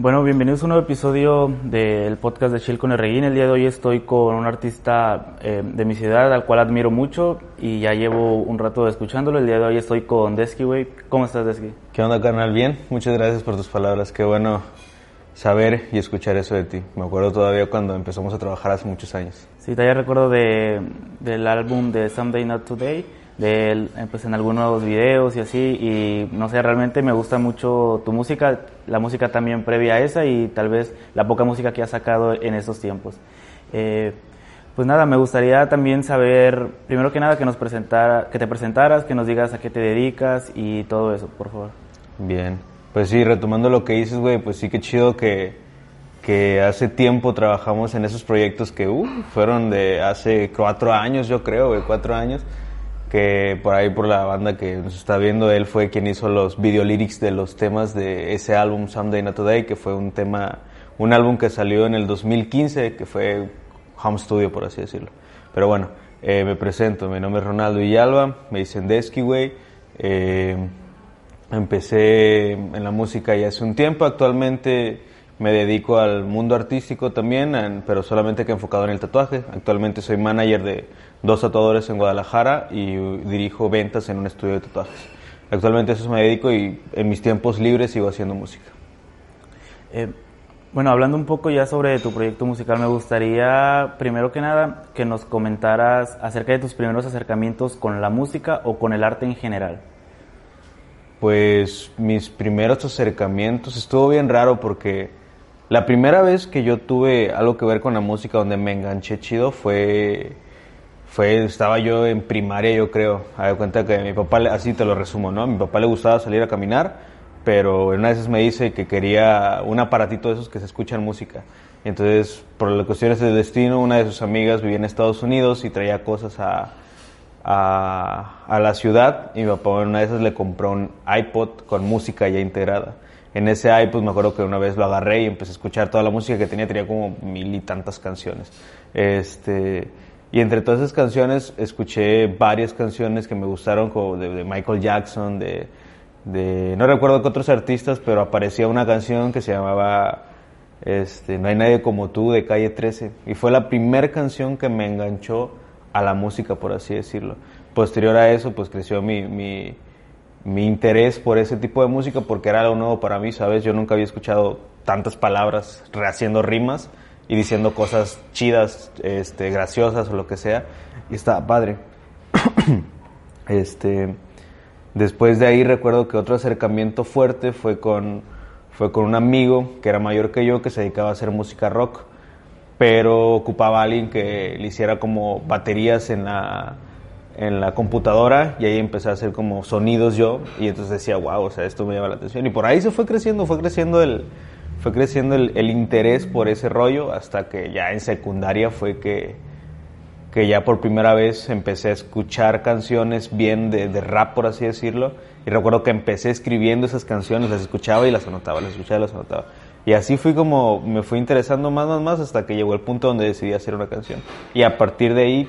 Bueno, bienvenidos a un nuevo episodio del podcast de Chill con el El día de hoy estoy con un artista eh, de mi ciudad al cual admiro mucho y ya llevo un rato escuchándolo. El día de hoy estoy con Desky, güey. ¿Cómo estás, Desky? ¿Qué onda, carnal? Bien. Muchas gracias por tus palabras. Qué bueno saber y escuchar eso de ti. Me acuerdo todavía cuando empezamos a trabajar hace muchos años. Sí, todavía recuerdo de, del álbum de Someday Not Today de él pues, en algunos videos y así y no sé realmente me gusta mucho tu música la música también previa a esa y tal vez la poca música que has sacado en estos tiempos. Eh, pues nada me gustaría también saber primero que nada que nos presentara que te presentaras que nos digas a qué te dedicas y todo eso por favor. Bien. Pues sí retomando lo que dices güey pues sí que chido que que hace tiempo trabajamos en esos proyectos que uh, fueron de hace cuatro años yo creo güey cuatro años que por ahí por la banda que nos está viendo, él fue quien hizo los video lyrics de los temas de ese álbum Someday Not Today, que fue un tema, un álbum que salió en el 2015, que fue home studio por así decirlo. Pero bueno, eh, me presento, mi nombre es Ronaldo Villalba, me dicen Desky, güey. Eh, empecé en la música ya hace un tiempo, actualmente me dedico al mundo artístico también, pero solamente que enfocado en el tatuaje. Actualmente soy manager de dos tatuadores en Guadalajara y dirijo ventas en un estudio de tatuajes. Actualmente eso me dedico y en mis tiempos libres sigo haciendo música. Eh, bueno, hablando un poco ya sobre tu proyecto musical, me gustaría, primero que nada, que nos comentaras acerca de tus primeros acercamientos con la música o con el arte en general. Pues mis primeros acercamientos estuvo bien raro porque la primera vez que yo tuve algo que ver con la música donde me enganché chido fue fue, estaba yo en primaria, yo creo. A cuenta que mi papá, así te lo resumo, ¿no? Mi papá le gustaba salir a caminar, pero una vez me dice que quería un aparatito de esos que se escuchan música. entonces, por las cuestiones del destino, una de sus amigas vivía en Estados Unidos y traía cosas a, a, a la ciudad. Y mi papá, una de esas, le compró un iPod con música ya integrada. En ese iPod me acuerdo que una vez lo agarré y empecé a escuchar toda la música que tenía, tenía como mil y tantas canciones. Este y entre todas esas canciones escuché varias canciones que me gustaron, como de, Michael Jackson, de, de, no recuerdo qué otros artistas, pero aparecía una canción que se llamaba este, No hay nadie como tú, de Calle 13. Y fue la primera canción que me enganchó a la música, por así decirlo. Posterior a eso, pues creció mi, mi, mi interés por ese tipo de música porque era algo nuevo para mí, ¿sabes? Yo nunca había escuchado tantas palabras rehaciendo rimas y diciendo cosas chidas, este, graciosas o lo que sea. Y estaba padre. este, después de ahí recuerdo que otro acercamiento fuerte fue con, fue con un amigo que era mayor que yo que se dedicaba a hacer música rock, pero ocupaba a alguien que le hiciera como baterías en la, en la computadora y ahí empecé a hacer como sonidos yo y entonces decía, wow, o sea, esto me llama la atención. Y por ahí se fue creciendo, fue creciendo el fue creciendo el, interés por ese rollo hasta que ya en secundaria fue que, que ya por primera vez empecé a escuchar canciones bien de, rap, por así decirlo. Y recuerdo que empecé escribiendo esas canciones, las escuchaba y las anotaba, las escuchaba y las anotaba. Y así fui como, me fui interesando más, más, más hasta que llegó el punto donde decidí hacer una canción. Y a partir de ahí,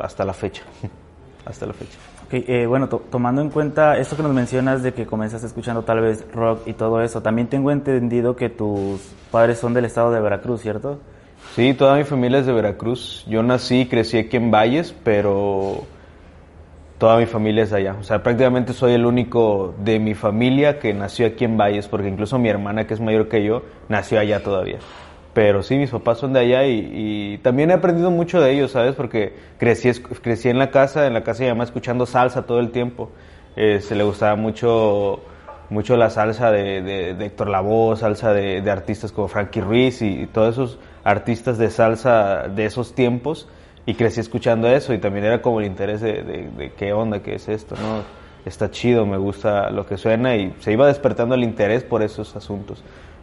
hasta la fecha. hasta la fecha. Eh, bueno, tomando en cuenta esto que nos mencionas de que comenzaste escuchando tal vez rock y todo eso, también tengo entendido que tus padres son del estado de Veracruz, ¿cierto? Sí, toda mi familia es de Veracruz. Yo nací y crecí aquí en Valles, pero toda mi familia es allá. O sea, prácticamente soy el único de mi familia que nació aquí en Valles, porque incluso mi hermana, que es mayor que yo, nació allá todavía. Pero sí, mis papás son de allá y, también he aprendido mucho de ellos, ¿sabes? Porque crecí, crecí en la casa, en la casa de mi escuchando salsa todo el tiempo. Eh, se le gustaba mucho, mucho la salsa de, de, Héctor Lavoe, salsa de, artistas como Frankie Ruiz y, todos esos artistas de salsa de esos tiempos. Y crecí escuchando eso y también era como el interés de, de qué onda, qué es esto, ¿no? Está chido, me gusta lo que suena y se iba despertando el interés por esos asuntos.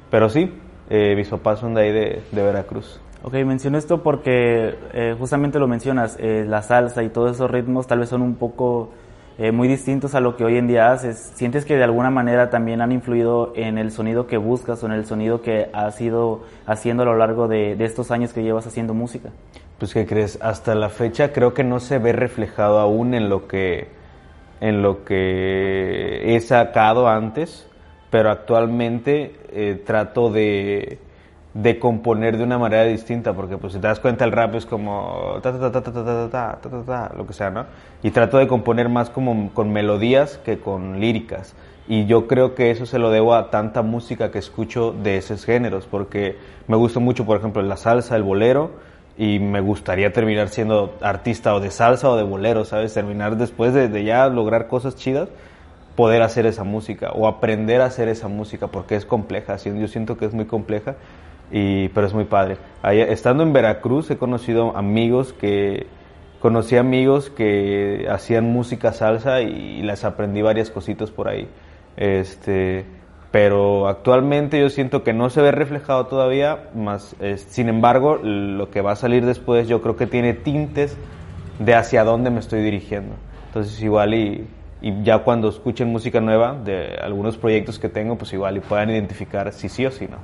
Pero sí, Eh, mis papás son de ahí de, de Veracruz. Ok, menciono esto porque eh, justamente lo mencionas, eh, la salsa y todos esos ritmos tal vez son un poco eh, muy distintos a lo que hoy en día haces. ¿Sientes que de alguna manera también han influido en el sonido que buscas o en el sonido que has ido haciendo a lo largo de, de estos años que llevas haciendo música? Pues ¿qué crees? Hasta la fecha creo que no se ve reflejado aún en lo que en lo que he sacado antes, pero actualmente eh, trato de, de componer de una manera distinta, porque pues si te das cuenta el rap es como ta ta ta ta ta ta ta ta ta ta lo que sea, ¿no? Y trato de componer más como con melodías que con líricas. Y yo creo que eso se lo debo a tanta música que escucho de esos géneros, porque me gusta mucho, por ejemplo, la salsa, el bolero, y me gustaría terminar siendo artista o de salsa o de bolero, ¿sabes? Terminar después de, de ya lograr cosas chidas, poder hacer esa música o aprender a hacer esa música, porque es compleja, yo siento que es muy compleja y, pero es muy padre. Ahí, estando en Veracruz he conocido amigos que, conocí amigos que hacían música salsa y, les aprendí varias cositas por ahí. Este, pero actualmente yo siento que no se ve reflejado todavía, más, sin embargo, lo que va a salir después yo creo que tiene tintes de hacia dónde me estoy dirigiendo. Entonces igual y, y ya cuando escuchen música nueva de algunos proyectos que tengo, pues igual y puedan identificar si sí o si no.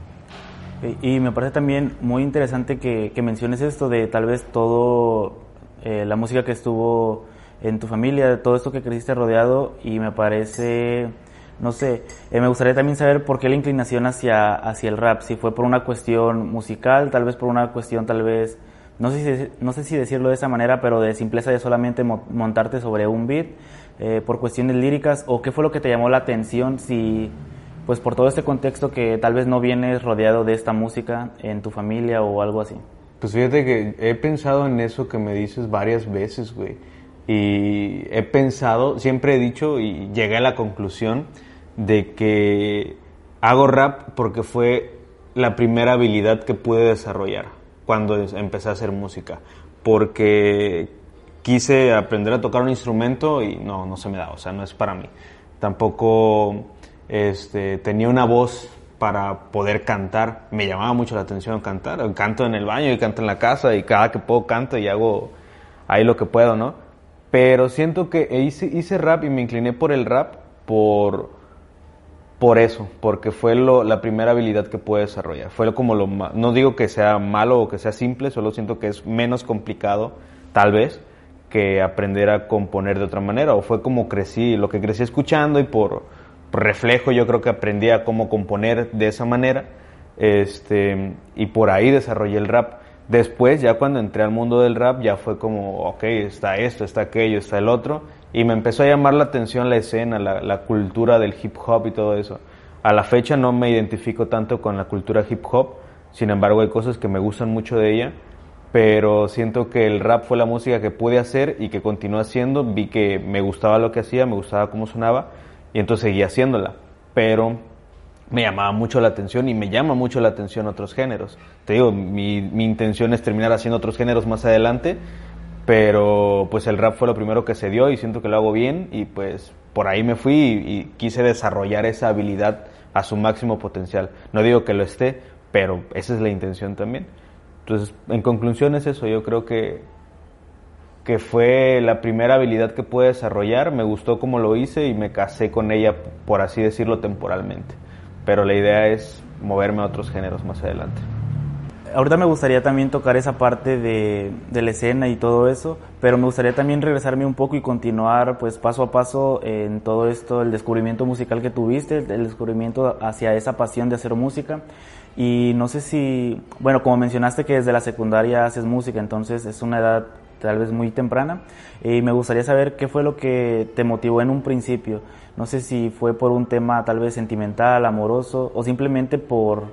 Y me parece también muy interesante que, que menciones esto de tal vez todo eh, la música que estuvo en tu familia, de todo esto que creciste rodeado y me parece, no sé, eh, me gustaría también saber por qué la inclinación hacia, hacia el rap, si fue por una cuestión musical, tal vez por una cuestión tal vez, no sé si, no sé si decirlo de esa manera, pero de simpleza de solamente mo montarte sobre un beat, eh, por cuestiones líricas, o qué fue lo que te llamó la atención, si pues por todo este contexto que tal vez no vienes rodeado de esta música en tu familia o algo así. Pues fíjate que he pensado en eso que me dices varias veces, güey. Y he pensado, siempre he dicho y llegué a la conclusión de que hago rap porque fue la primera habilidad que pude desarrollar cuando empecé a hacer música. Porque quise aprender a tocar un instrumento y no, no se me da, o sea, no es para mí. Tampoco este, tenía una voz para poder cantar. Me llamaba mucho la atención cantar. Canto en el baño y canto en la casa y cada que puedo canto y hago ahí lo que puedo, ¿no? Pero siento que hice, hice rap y me incliné por el rap por, por eso, porque fue lo, la primera habilidad que pude desarrollar. Fue como lo no digo que sea malo o que sea simple, solo siento que es menos complicado, tal vez, que aprender a componer de otra manera. O fue como crecí, lo que crecí escuchando y por reflejo yo creo que aprendí a cómo componer de esa manera este, y por ahí desarrollé el rap. Después, ya cuando entré al mundo del rap, ya fue como, ok, está esto, está aquello, está el otro, y me empezó a llamar la atención la escena, la, la cultura del hip hop y todo eso. A la fecha no me identifico tanto con la cultura hip hop, sin embargo hay cosas que me gustan mucho de ella, pero siento que el rap fue la música que pude hacer y que continué haciendo, vi que me gustaba lo que hacía, me gustaba cómo sonaba, y entonces seguí haciéndola. Pero me llamaba mucho la atención y me llama mucho la atención otros géneros. Te digo, mi, mi, intención es terminar haciendo otros géneros más adelante, pero pues el rap fue lo primero que se dio y siento que lo hago bien y pues por ahí me fui y, y quise desarrollar esa habilidad a su máximo potencial. No digo que lo esté, pero esa es la intención también. Entonces, en conclusión es eso, yo creo que que fue la primera habilidad que pude desarrollar, me gustó como lo hice y me casé con ella, por así decirlo, temporalmente. Pero la idea es moverme a otros géneros más adelante. Ahorita me gustaría también tocar esa parte de, de, la escena y todo eso, pero me gustaría también regresarme un poco y continuar pues paso a paso en todo esto, el descubrimiento musical que tuviste, el descubrimiento hacia esa pasión de hacer música. Y no sé si, bueno, como mencionaste que desde la secundaria haces música, entonces es una edad tal vez muy temprana. Y me gustaría saber qué fue lo que te motivó en un principio. No sé si fue por un tema tal vez sentimental, amoroso o simplemente por,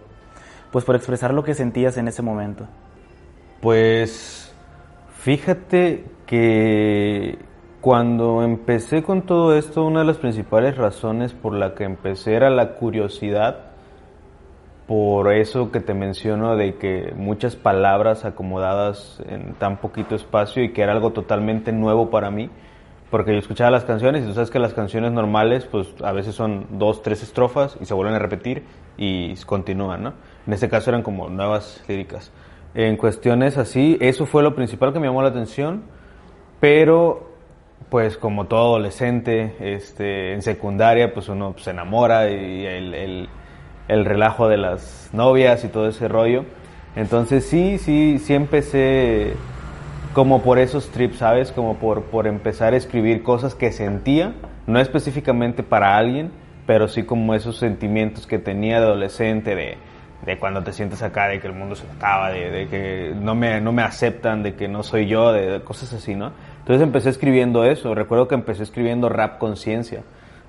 pues por expresar lo que sentías en ese momento. Pues fíjate que cuando empecé con todo esto, una de las principales razones por la que empecé era la curiosidad por eso que te menciono de que muchas palabras acomodadas en tan poquito espacio y que era algo totalmente nuevo para mí, porque yo escuchaba las canciones y tú sabes que las canciones normales pues a veces son dos, tres estrofas y se vuelven a repetir y continúan, ¿no? En este caso eran como nuevas líricas. En cuestiones así, eso fue lo principal que me llamó la atención, pero pues como todo adolescente, este, en secundaria pues uno se enamora y el, el, el relajo de las novias y todo ese rollo. Entonces sí, sí, sí empecé como por esos trips, ¿sabes? Como por, por empezar a escribir cosas que sentía, no específicamente para alguien, pero sí como esos sentimientos que tenía de adolescente, de, de cuando te sientes acá, de que el mundo se acaba, de, de, que no me, no me aceptan, de que no soy yo, de, cosas así, ¿no? Entonces empecé escribiendo eso, recuerdo que empecé escribiendo rap conciencia,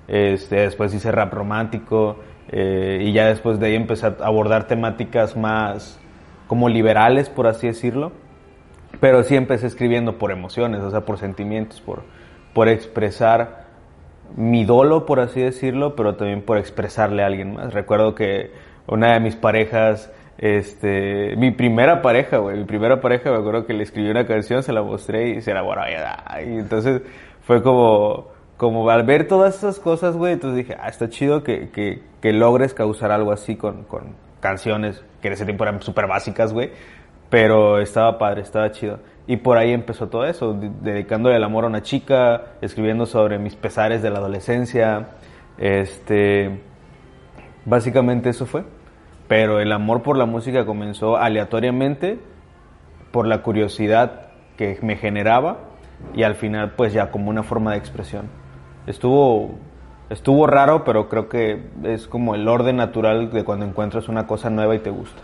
este, después hice rap romántico, eh, y ya después de ahí empecé a abordar temáticas más como liberales, por así decirlo pero sí empecé escribiendo por emociones, o sea, por sentimientos, por, por expresar mi dolo, por así decirlo, pero también por expresarle a alguien más. Recuerdo que una de mis parejas, este, mi primera pareja, güey, mi primera pareja, me acuerdo que le escribí una canción, se la mostré y se la bueno, y entonces fue como, como al ver todas esas cosas, güey, entonces dije, ah, está chido que, que, que logres causar algo así con, con canciones que en ese tiempo eran súper básicas, güey, pero estaba padre, estaba chido. Y por ahí empezó todo eso, dedicándole el amor a una chica, escribiendo sobre mis pesares de la adolescencia. Este, básicamente eso fue. Pero el amor por la música comenzó aleatoriamente por la curiosidad que me generaba y al final pues ya como una forma de expresión. Estuvo estuvo raro, pero creo que es como el orden natural de cuando encuentras una cosa nueva y te gusta.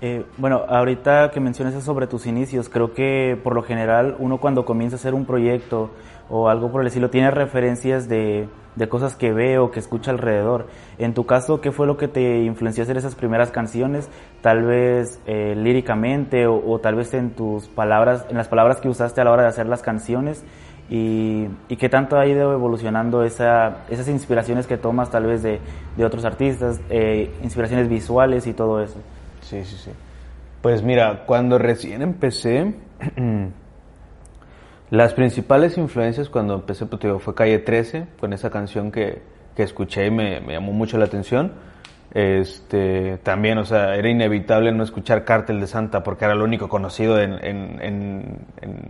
Eh, bueno, ahorita que mencionas sobre tus inicios, creo que por lo general uno cuando comienza a hacer un proyecto o algo por el estilo tiene referencias de, de cosas que ve o que escucha alrededor. En tu caso, ¿qué fue lo que te influenció a hacer esas primeras canciones? Tal vez eh, líricamente o, tal vez en tus palabras, en las palabras que usaste a la hora de hacer las canciones. Y, y qué tanto ha ido evolucionando esa, esas inspiraciones que tomas tal vez de, otros artistas, eh, inspiraciones visuales y todo eso. Sí, sí, sí. Pues mira, cuando recién empecé, las principales influencias cuando empecé pues, fue Calle 13, con esa canción que, escuché y me, llamó mucho la atención. Este, también, o sea, era inevitable no escuchar Cártel de Santa porque era lo único conocido en, en, en,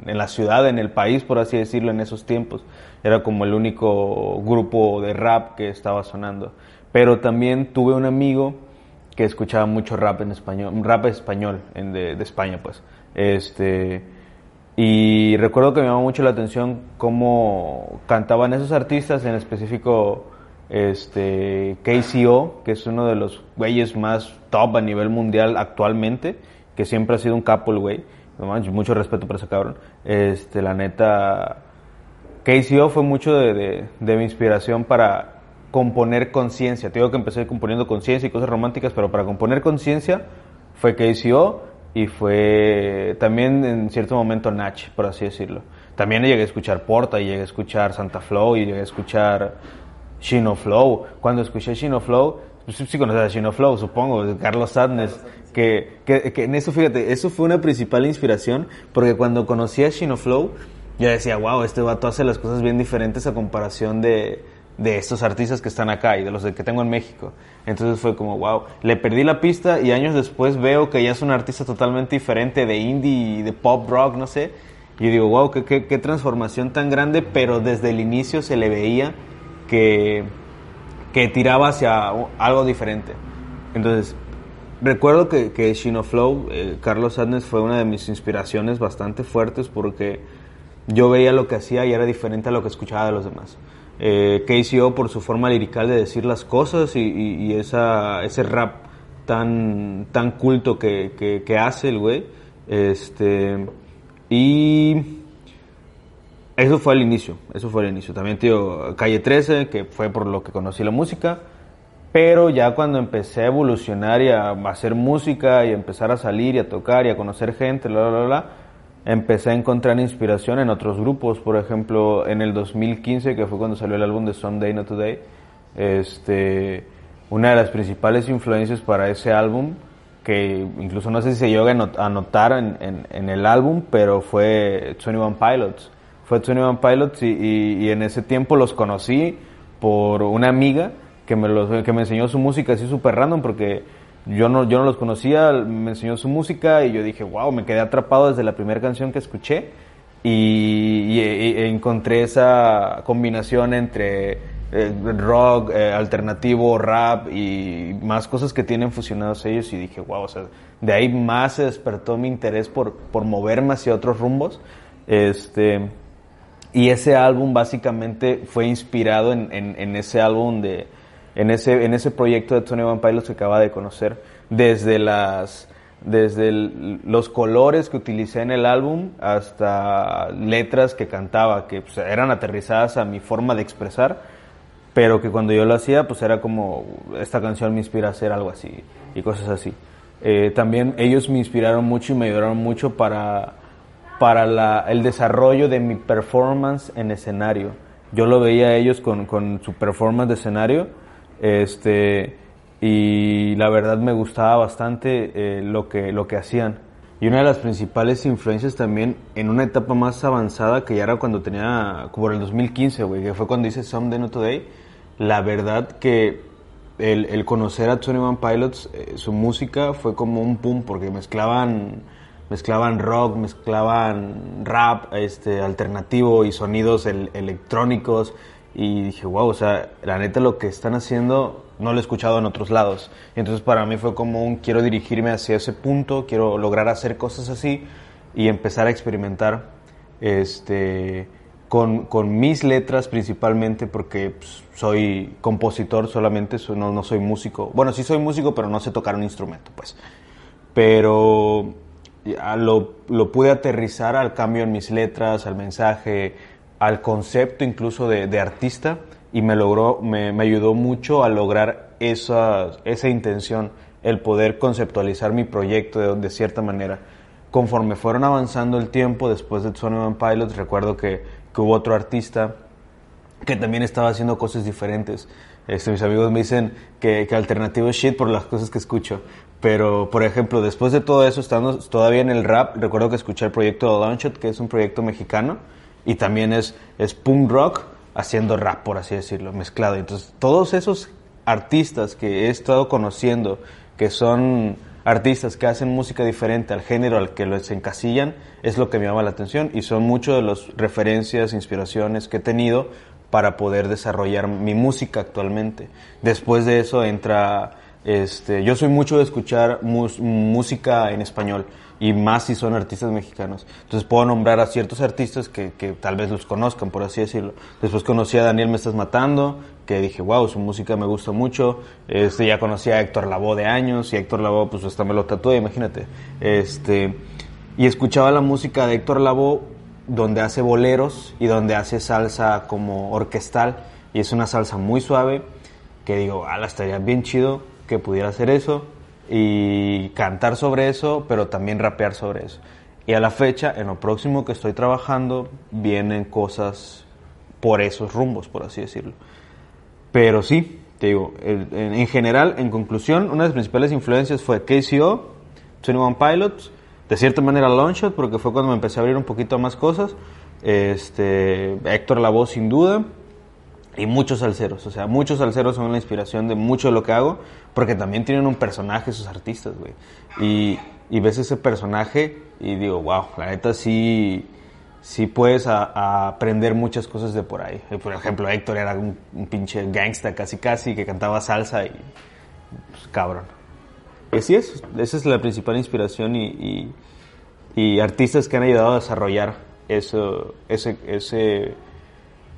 en, la ciudad, en el país, por así decirlo, en esos tiempos. Era como el único grupo de rap que estaba sonando. Pero también tuve un amigo que escuchaba mucho rap en español, rap español de, de, España, pues. Este, y recuerdo que me llamó mucho la atención cómo cantaban esos artistas, en específico este, KCO, que es uno de los güeyes más top a nivel mundial actualmente, que siempre ha sido un capo el güey. mucho respeto por ese cabrón. Este, la neta, KCO fue mucho de, de, mi inspiración para componer conciencia. Te que empecé componiendo conciencia y cosas románticas, pero para componer conciencia fue KCO y fue también en cierto momento Nach, por así decirlo. También llegué a escuchar Porta y llegué a escuchar Santa Flow y llegué a escuchar Shino Flow. Cuando escuché Shino Flow, pues sí conoces a Shino Flow, supongo, Carlos Sadness, que, que, que, en eso, fíjate, eso fue una principal inspiración, porque cuando conocí a Shino Flow, yo decía, wow, este vato hace las cosas bien diferentes a comparación de, de estos artistas que están acá y de los que tengo en México. Entonces fue como, wow, le perdí la pista y años después veo que ya es un artista totalmente diferente de indie y de pop rock, no sé. Y digo, wow, qué, qué, qué, transformación tan grande, pero desde el inicio se le veía que, que tiraba hacia algo diferente. Entonces, recuerdo que, que Shino Flow, eh, Carlos Sadness fue una de mis inspiraciones bastante fuertes porque yo veía lo que hacía y era diferente a lo que escuchaba de los demás eh, KCO por su forma lirical de decir las cosas y, y, y esa, ese rap tan, tan culto que, que, que hace el güey. Este, y eso fue el inicio, eso fue el inicio. También, tío, Calle 13, que fue por lo que conocí la música. Pero ya cuando empecé a evolucionar y a hacer música y empezar a salir y a tocar y a conocer gente, bla, bla, bla, empecé a encontrar inspiración en otros grupos, por ejemplo, en el 2015, que fue cuando salió el álbum de Someday Not Today, este, una de las principales influencias para ese álbum, que incluso no sé si se llega a notar en, en, en, el álbum, pero fue 21 Pilots. Fue Tony One Pilots y, y, en ese tiempo los conocí por una amiga que me, los, que me enseñó su música así súper random porque yo no, yo no los conocía, me enseñó su música y yo dije, wow, me quedé atrapado desde la primera canción que escuché y, encontré esa combinación entre eh, rock, eh, alternativo, rap y más cosas que tienen fusionados ellos y dije, wow, o sea, de ahí más se despertó mi interés por, por moverme hacia otros rumbos. Este, y ese álbum básicamente fue inspirado en, en, ese álbum de, en ese, en ese proyecto de Tony Van Pilots que acaba de conocer, desde las, desde los colores que utilicé en el álbum hasta letras que cantaba, que pues, eran aterrizadas a mi forma de expresar, pero que cuando yo lo hacía, pues era como, esta canción me inspira a hacer algo así y cosas así. Eh, también ellos me inspiraron mucho y me ayudaron mucho para, para la, el desarrollo de mi performance en escenario. Yo lo veía a ellos con, con su performance de escenario este, y la verdad me gustaba bastante eh, lo, que, lo que hacían. Y una de las principales influencias también en una etapa más avanzada que ya era cuando tenía, como el 2015, güey, que fue cuando hice Someday Not Today, la verdad que el, el conocer a 21 Pilots, eh, su música fue como un boom porque mezclaban mezclaban rock, mezclaban rap, este alternativo y sonidos electrónicos y dije, wow, o sea, la neta lo que están haciendo no lo he escuchado en otros lados. Entonces para mí fue como un quiero dirigirme hacia ese punto, quiero lograr hacer cosas así y empezar a experimentar este con, con mis letras principalmente porque pues, soy compositor solamente, no, no soy músico. Bueno, sí soy músico, pero no sé tocar un instrumento, pues. Pero lo, lo pude aterrizar al cambio en mis letras, al mensaje, al concepto incluso de, de artista y me logró, me, me, ayudó mucho a lograr esa, esa intención, el poder conceptualizar mi proyecto de, de cierta manera. Conforme fueron avanzando el tiempo, después de One Pilots, recuerdo que que hubo otro artista que también estaba haciendo cosas diferentes. Este, mis amigos me dicen que, que alternativo es shit por las cosas que escucho. Pero, por ejemplo, después de todo eso, estando todavía en el rap, recuerdo que escuché el proyecto de Launchot, que es un proyecto mexicano, y también es, es punk rock haciendo rap, por así decirlo, mezclado. Entonces, todos esos artistas que he estado conociendo, que son artistas que hacen música diferente al género al que los encasillan, es lo que me llama la atención y son muchos de las referencias, inspiraciones que he tenido para poder desarrollar mi música actualmente. Después de eso entra, este, yo soy mucho de escuchar música en español y más si son artistas mexicanos. Entonces puedo nombrar a ciertos artistas que, que, tal vez los conozcan, por así decirlo. Después conocí a Daniel Me Estás Matando, que dije, wow, su música me gusta mucho. Este, ya conocí a Héctor Lavoe de años y Héctor Lavoe pues hasta me lo tatué, imagínate. Este, y escuchaba la música de Héctor Lavoe donde hace boleros y donde hace salsa como orquestal y es una salsa muy suave que digo, ala, estaría bien chido que pudiera hacer eso y cantar sobre eso, pero también rapear sobre eso. Y a la fecha, en lo próximo que estoy trabajando, vienen cosas por esos rumbos, por así decirlo. Pero sí, te digo, en, general, en conclusión, una de las principales influencias fue KCO, 21 Pilots, de cierta manera Longshot, porque fue cuando me empecé a abrir un poquito más cosas, este, Héctor Lavoe sin duda, y muchos salseros, o sea, muchos salseros son la inspiración de mucho de lo que hago, porque también tienen un personaje esos artistas, güey. Y, y ves ese personaje y digo, wow, la neta sí, sí puedes aprender muchas cosas de por ahí. Eh, por ejemplo, Héctor era un, pinche gangsta casi casi que cantaba salsa y pues, cabrón. Y así es, esa es la principal inspiración y, y, y artistas que han ayudado a desarrollar eso, ese, ese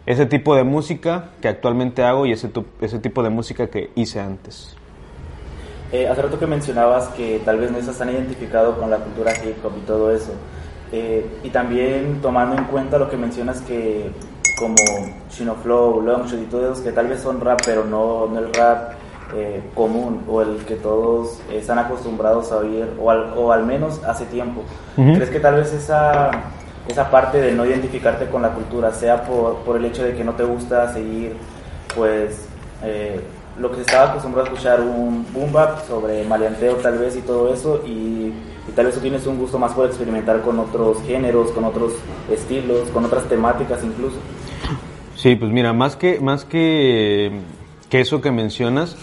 ese tipo de música que actualmente hago y ese, ese tipo de música que hice antes. Eh, hace rato que mencionabas que tal vez no estás tan identificado con la cultura hip hop y todo eso. Eh, y también tomando en cuenta lo que mencionas que como Shino Flow, Longshot y todos que tal vez son rap, pero no, no el rap eh, común o el que todos están acostumbrados a oír, o al, o al menos hace tiempo. ¿Crees que tal vez esa esa parte de no identificarte con la cultura, sea por, por el hecho de que no te gusta seguir pues eh, lo que se estaba acostumbrado a escuchar un boom bap sobre maleanteo tal vez y todo eso y, tal vez tú tienes un gusto más por experimentar con otros géneros, con otros estilos, con otras temáticas incluso. Sí, pues mira, más que, más que, que eso que mencionas,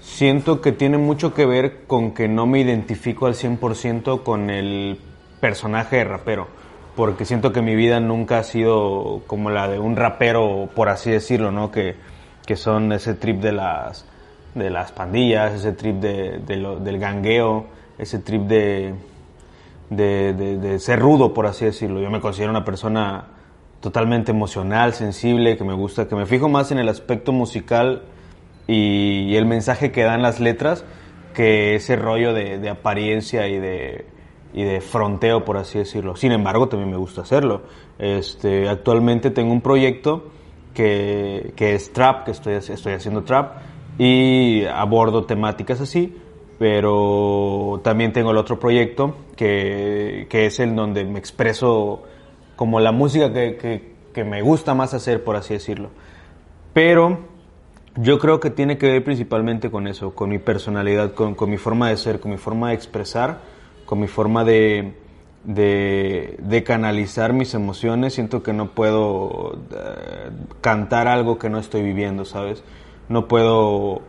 siento que tiene mucho que ver con que no me identifico al 100% con el personaje de rapero, porque siento que mi vida nunca ha sido como la de un rapero, por así decirlo, ¿no? Que, que son ese trip de las, de las pandillas, ese trip de, del gangueo, ese trip de, de, ser rudo, por así decirlo. Yo me considero una persona totalmente emocional, sensible, que me gusta, que me fijo más en el aspecto musical y, el mensaje que dan las letras que ese rollo de, apariencia y de, y de fronteo, por así decirlo. Sin embargo, también me gusta hacerlo. Este, actualmente tengo un proyecto que, que es trap, que estoy, estoy haciendo trap y abordo temáticas así, pero también tengo el otro proyecto que, que es el donde me expreso como la música que, que, que, me gusta más hacer, por así decirlo. Pero yo creo que tiene que ver principalmente con eso, con mi personalidad, con, con mi forma de ser, con mi forma de expresar, con mi forma de, de, canalizar mis emociones, siento que no puedo eh, cantar algo que no estoy viviendo, ¿sabes? No puedo,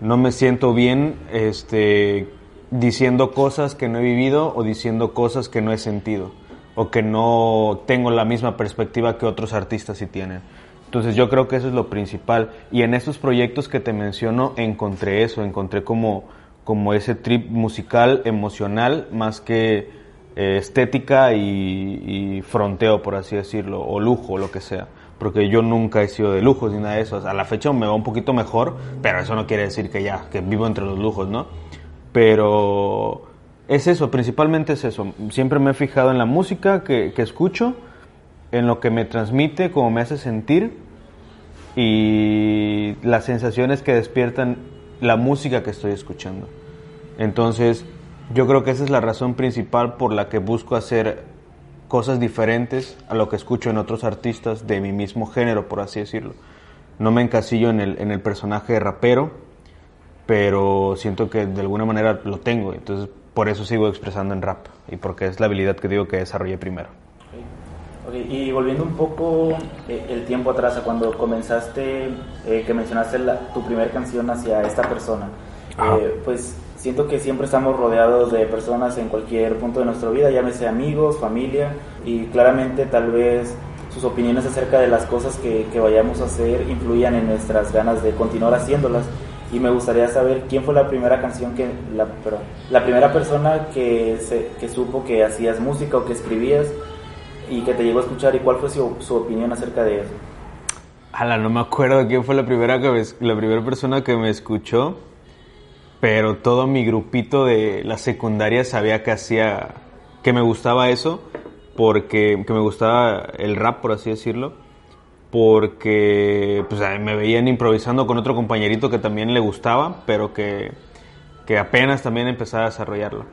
no me siento bien este, diciendo cosas que no he vivido o diciendo cosas que no he sentido o que no tengo la misma perspectiva que otros artistas sí tienen. Entonces yo creo que eso es lo principal. Y en estos proyectos que te menciono encontré eso, encontré como, como ese trip musical, emocional, más que eh, estética y, fronteo, por así decirlo, o lujo, lo que sea. Porque yo nunca he sido de lujos ni nada de eso. A la fecha me va un poquito mejor, pero eso no quiere decir que ya, que vivo entre los lujos, ¿no? Pero es eso, principalmente es eso. Siempre me he fijado en la música que, que escucho, en lo que me transmite, cómo me hace sentir y las sensaciones que despiertan la música que estoy escuchando. Entonces, yo creo que esa es la razón principal por la que busco hacer cosas diferentes a lo que escucho en otros artistas de mi mismo género, por así decirlo. No me encasillo en el, en el personaje de rapero, pero siento que de alguna manera lo tengo, entonces por eso sigo expresando en rap y porque es la habilidad que digo que desarrollé primero. Y volviendo un poco eh, el tiempo atrás, a cuando comenzaste, eh, que mencionaste tu primera canción hacia esta persona, eh, pues Siento que siempre estamos rodeados de personas en cualquier punto de nuestra vida, llámese amigos, familia, y claramente tal vez sus opiniones acerca de las cosas que, que vayamos a hacer influyan en nuestras ganas de continuar haciéndolas. Y me gustaría saber quién fue la primera canción que, la, la primera persona que, se, que supo que hacías música o que escribías y que te llegó a escuchar y cuál fue su, su opinión acerca de eso. Ala, no me acuerdo quién fue la primera, que la primera persona que me escuchó pero todo mi grupito de la secundaria sabía que hacía, que me gustaba eso, porque que me gustaba el rap, por así decirlo, porque pues, me veían improvisando con otro compañerito que también le gustaba, pero que, que apenas también empezaba a desarrollarlo.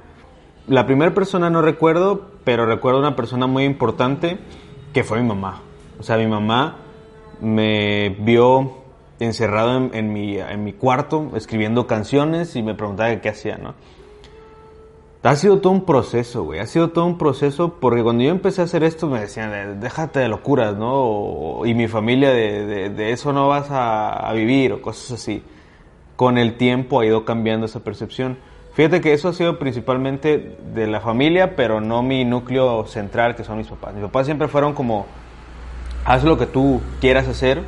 La primera persona no recuerdo, pero recuerdo una persona muy importante que fue mi mamá. O sea, mi mamá me vio encerrado en, mi, en mi cuarto escribiendo canciones y me preguntaba qué hacía, ¿no? Ha sido todo un proceso, güey. Ha sido todo un proceso porque cuando yo empecé a hacer esto me decían, déjate de locuras, ¿no? y mi familia de, de, eso no vas a, vivir o cosas así. Con el tiempo ha ido cambiando esa percepción. Fíjate que eso ha sido principalmente de la familia, pero no mi núcleo central, que son mis papás. Mis papás siempre fueron como, haz lo que tú quieras hacer,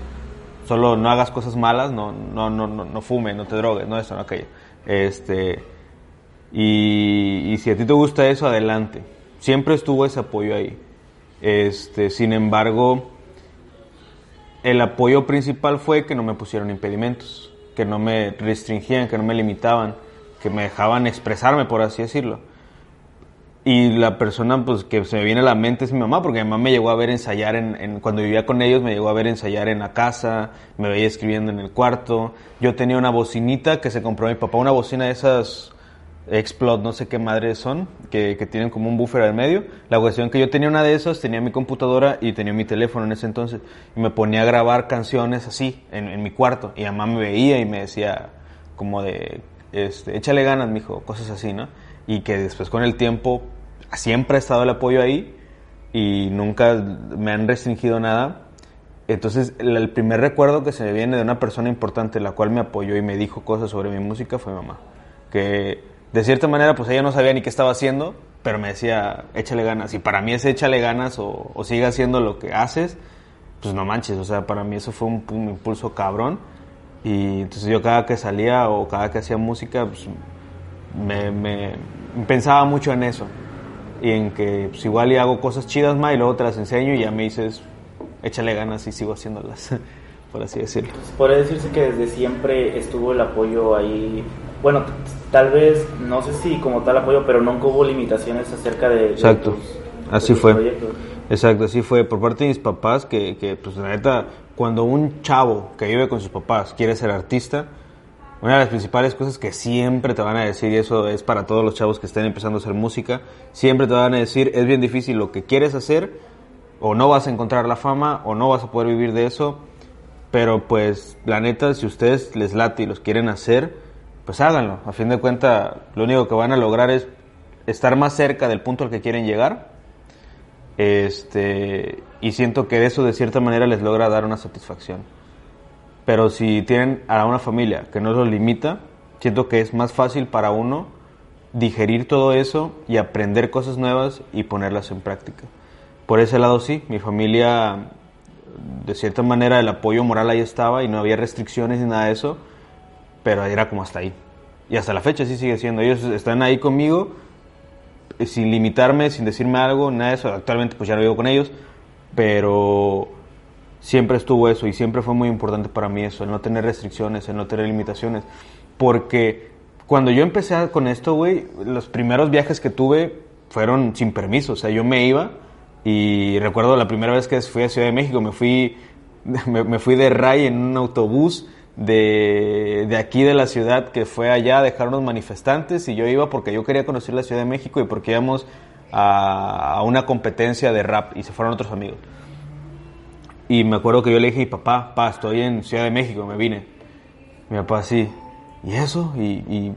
solo no hagas cosas malas, no, no, no, no, no fume, no te drogues, no eso, no aquello. Este, y, y, si a ti te gusta eso, adelante. Siempre estuvo ese apoyo ahí. Este, sin embargo, el apoyo principal fue que no me pusieron impedimentos, que no me restringían, que no me limitaban, que me dejaban expresarme, por así decirlo. Y la persona pues, que se me viene a la mente es mi mamá, porque mi mamá me llegó a ver ensayar en, cuando vivía con ellos, me llegó a ver ensayar en la casa, me veía escribiendo en el cuarto. Yo tenía una bocinita que se compró mi papá, una bocina de esas Explot, no sé qué madres son, que, que tienen como un buffer al medio. La cuestión que yo tenía una de esas, tenía mi computadora y tenía mi teléfono en ese entonces. Y me ponía a grabar canciones así, en, mi cuarto. Y mamá me veía y me decía como de, este, échale ganas, mijo, cosas así, ¿no? Y que después con el tiempo siempre ha estado el apoyo ahí y nunca me han restringido nada. Entonces, el, primer recuerdo que se me viene de una persona importante, la cual me apoyó y me dijo cosas sobre mi música, fue mamá. Que de cierta manera, pues ella no sabía ni qué estaba haciendo, pero me decía, échale ganas. Y para mí ese échale ganas o, o sigue haciendo lo que haces, pues no manches. O sea, para mí eso fue un, un impulso cabrón. Y entonces yo cada que salía o cada que hacía música, pues me, me- pensaba mucho en eso. Y en que pues, igual y hago cosas chidas más y luego te las enseño y ya me dices, échale ganas y sigo haciéndolas, por así decirlo. Podría decirse que desde siempre estuvo el apoyo ahí. Bueno, tal vez, no sé si como tal apoyo, pero nunca hubo limitaciones acerca de, de Exacto. tus- de Así tus fue. proyectos. Exacto, así fue. Por parte de mis papás, que, que pues la neta, cuando un chavo que vive con sus papás quiere ser artista, una de las principales cosas que siempre te van a decir, y eso es para todos los chavos que estén empezando a hacer música, siempre te van a decir, es bien difícil lo que quieres hacer, o no vas a encontrar la fama, o no vas a poder vivir de eso, pero pues la neta, si ustedes les late y los quieren hacer, pues háganlo. A fin de cuentas, lo único que van a lograr es estar más cerca del punto al que quieren llegar. Este, y siento que eso de cierta manera les logra dar una satisfacción. Pero si tienen a una familia que no los limita, siento que es más fácil para uno digerir todo eso y aprender cosas nuevas y ponerlas en práctica. Por ese lado sí, mi familia, de cierta manera el apoyo moral ahí estaba y no había restricciones ni nada de eso, pero era como hasta ahí. Y hasta la fecha sí sigue siendo. Ellos están ahí conmigo sin limitarme, sin decirme algo, nada de eso. Actualmente pues ya no vivo con ellos, pero siempre estuvo eso y siempre fue muy importante para mí eso, el no tener restricciones, el no tener limitaciones. Porque cuando yo empecé con esto, güey, los primeros viajes que tuve fueron sin permiso. O sea, yo me iba y recuerdo la primera vez que fui a Ciudad de México, me fui, me, me fui de Ray en un autobús de, de aquí de la ciudad que fue allá a dejar unos manifestantes y yo iba porque yo quería conocer la Ciudad de México y porque íbamos a, una competencia de rap y se fueron otros amigos. Y me acuerdo que yo le dije papá, papá, estoy en Ciudad de México, me vine. Mi papá así, ¿y eso? ¿Y, y,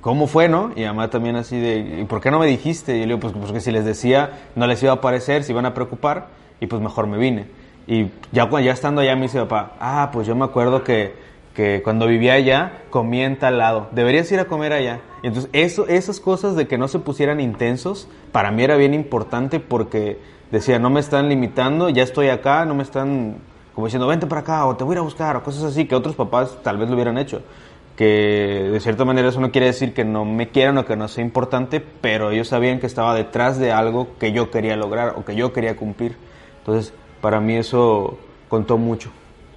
cómo fue, no? Y mamá también así de, ¿y por qué no me dijiste? Y yo le digo, pues porque si les decía, no les iba a parecer, se iban a preocupar, y pues mejor me vine. Y ya, ya estando allá me dice papá, ah, pues yo me acuerdo que, que cuando vivía allá, comía en tal lado, deberías ir a comer allá. Y entonces eso, esas cosas de que no se pusieran intensos, para mí era bien importante porque decía, no me están limitando, ya estoy acá, no me están como diciendo, vente para acá o te voy a ir a buscar o cosas así que otros papás tal vez lo hubieran hecho. Que de cierta manera eso no quiere decir que no me quieran o que no sea importante, pero ellos sabían que estaba detrás de algo que yo quería lograr o que yo quería cumplir. Entonces, para mí eso contó mucho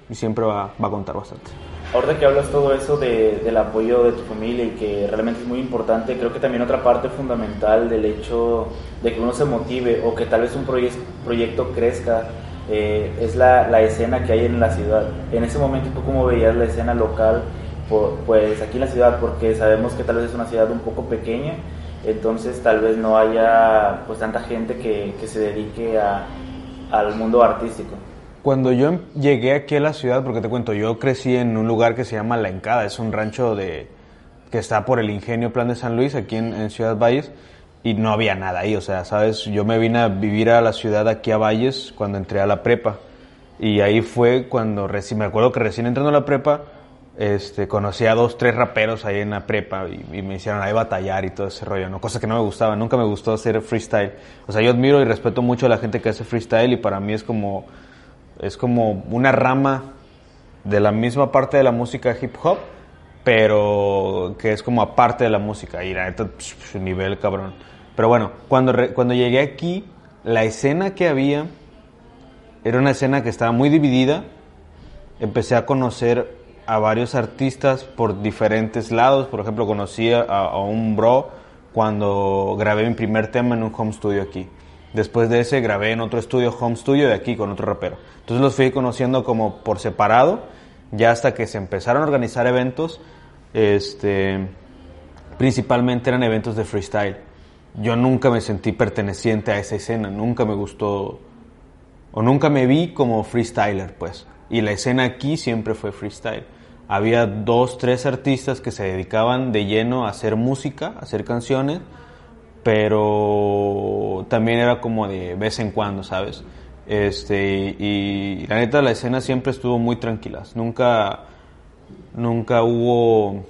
y siempre va, va a contar bastante. Ahorita que hablas todo eso de- del apoyo de tu familia y que realmente es muy importante, creo que también otra parte fundamental del hecho de que uno se motive o que tal vez un proye- proyecto crezca eh, es la, la escena que hay en la ciudad. En ese momento, ¿tú cómo veías la escena local? Por- pues aquí en la ciudad, porque sabemos que tal vez es una ciudad un poco pequeña, entonces tal vez no haya pues tanta gente que, que se dedique a- al mundo artístico. Cuando yo em- llegué aquí a la ciudad, porque te cuento, yo crecí en un lugar que se llama La Encada, es un rancho de que está por el Ingenio Plan de San Luis, aquí en, en Ciudad Valles, y no había nada ahí, o sea, sabes, yo me vine a vivir a la ciudad aquí a Valles cuando entré a la prepa, y ahí fue cuando recién, me acuerdo que recién entrando a la prepa, este, conocí a dos, tres raperos ahí en la prepa y, me hicieron ahí batallar y todo ese rollo, ¿no? Cosa que no me gustaba, nunca me gustó hacer freestyle. O sea, yo admiro y respeto mucho a la gente que hace freestyle y para mí es como, es como una rama de la misma parte de la música hip hop, pero que es como aparte de la música y la neta, nivel cabrón. Pero bueno, cuando, cuando llegué aquí, la escena que había era una escena que estaba muy dividida. Empecé a conocer a varios artistas por diferentes lados. Por ejemplo, conocí a, a un bro cuando grabé mi primer tema en un home studio aquí. Después de ese grabé en otro estudio, home studio de aquí con otro rapero. Entonces los fui conociendo como por separado, ya hasta que se empezaron a organizar eventos, este, principalmente eran eventos de freestyle. Yo nunca me sentí perteneciente a esa escena, nunca me gustó o nunca me vi como freestyler, pues. Y la escena aquí siempre fue freestyle. Había dos, tres artistas que se dedicaban de lleno a hacer música, a hacer canciones, pero también era como de vez en cuando, ¿sabes? Este, y la neta la escena siempre estuvo muy tranquila. Nunca, nunca hubo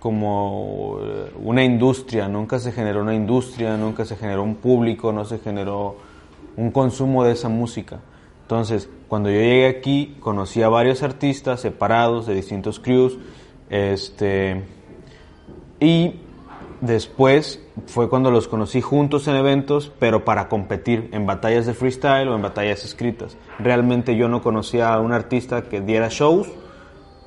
como una industria, nunca se generó una industria, nunca se generó un público, no se generó un consumo de esa música. Entonces, cuando yo llegué aquí, conocí a varios artistas separados de distintos crews, este, y después fue cuando los conocí juntos en eventos, pero para competir en batallas de freestyle o en batallas escritas. Realmente yo no conocía a un artista que diera shows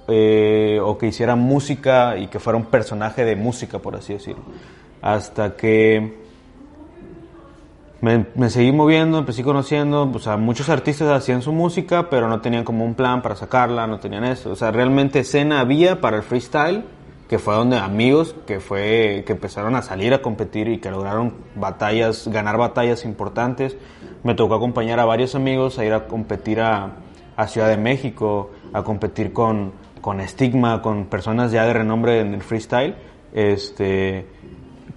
eh, o que hiciera música y que fuera un personaje de música, por así decirlo. Hasta que me, seguí moviendo, empecé conociendo, o sea, muchos artistas hacían su música, pero no tenían como un plan para sacarla, no tenían eso. O sea, realmente escena había para el freestyle, que fue donde amigos que fue que empezaron a salir a competir y que lograron batallas, ganar batallas importantes. Me tocó acompañar a varios amigos a ir a competir a, a Ciudad de México, a competir con, con Estigma, con personas ya de renombre en el freestyle. Este,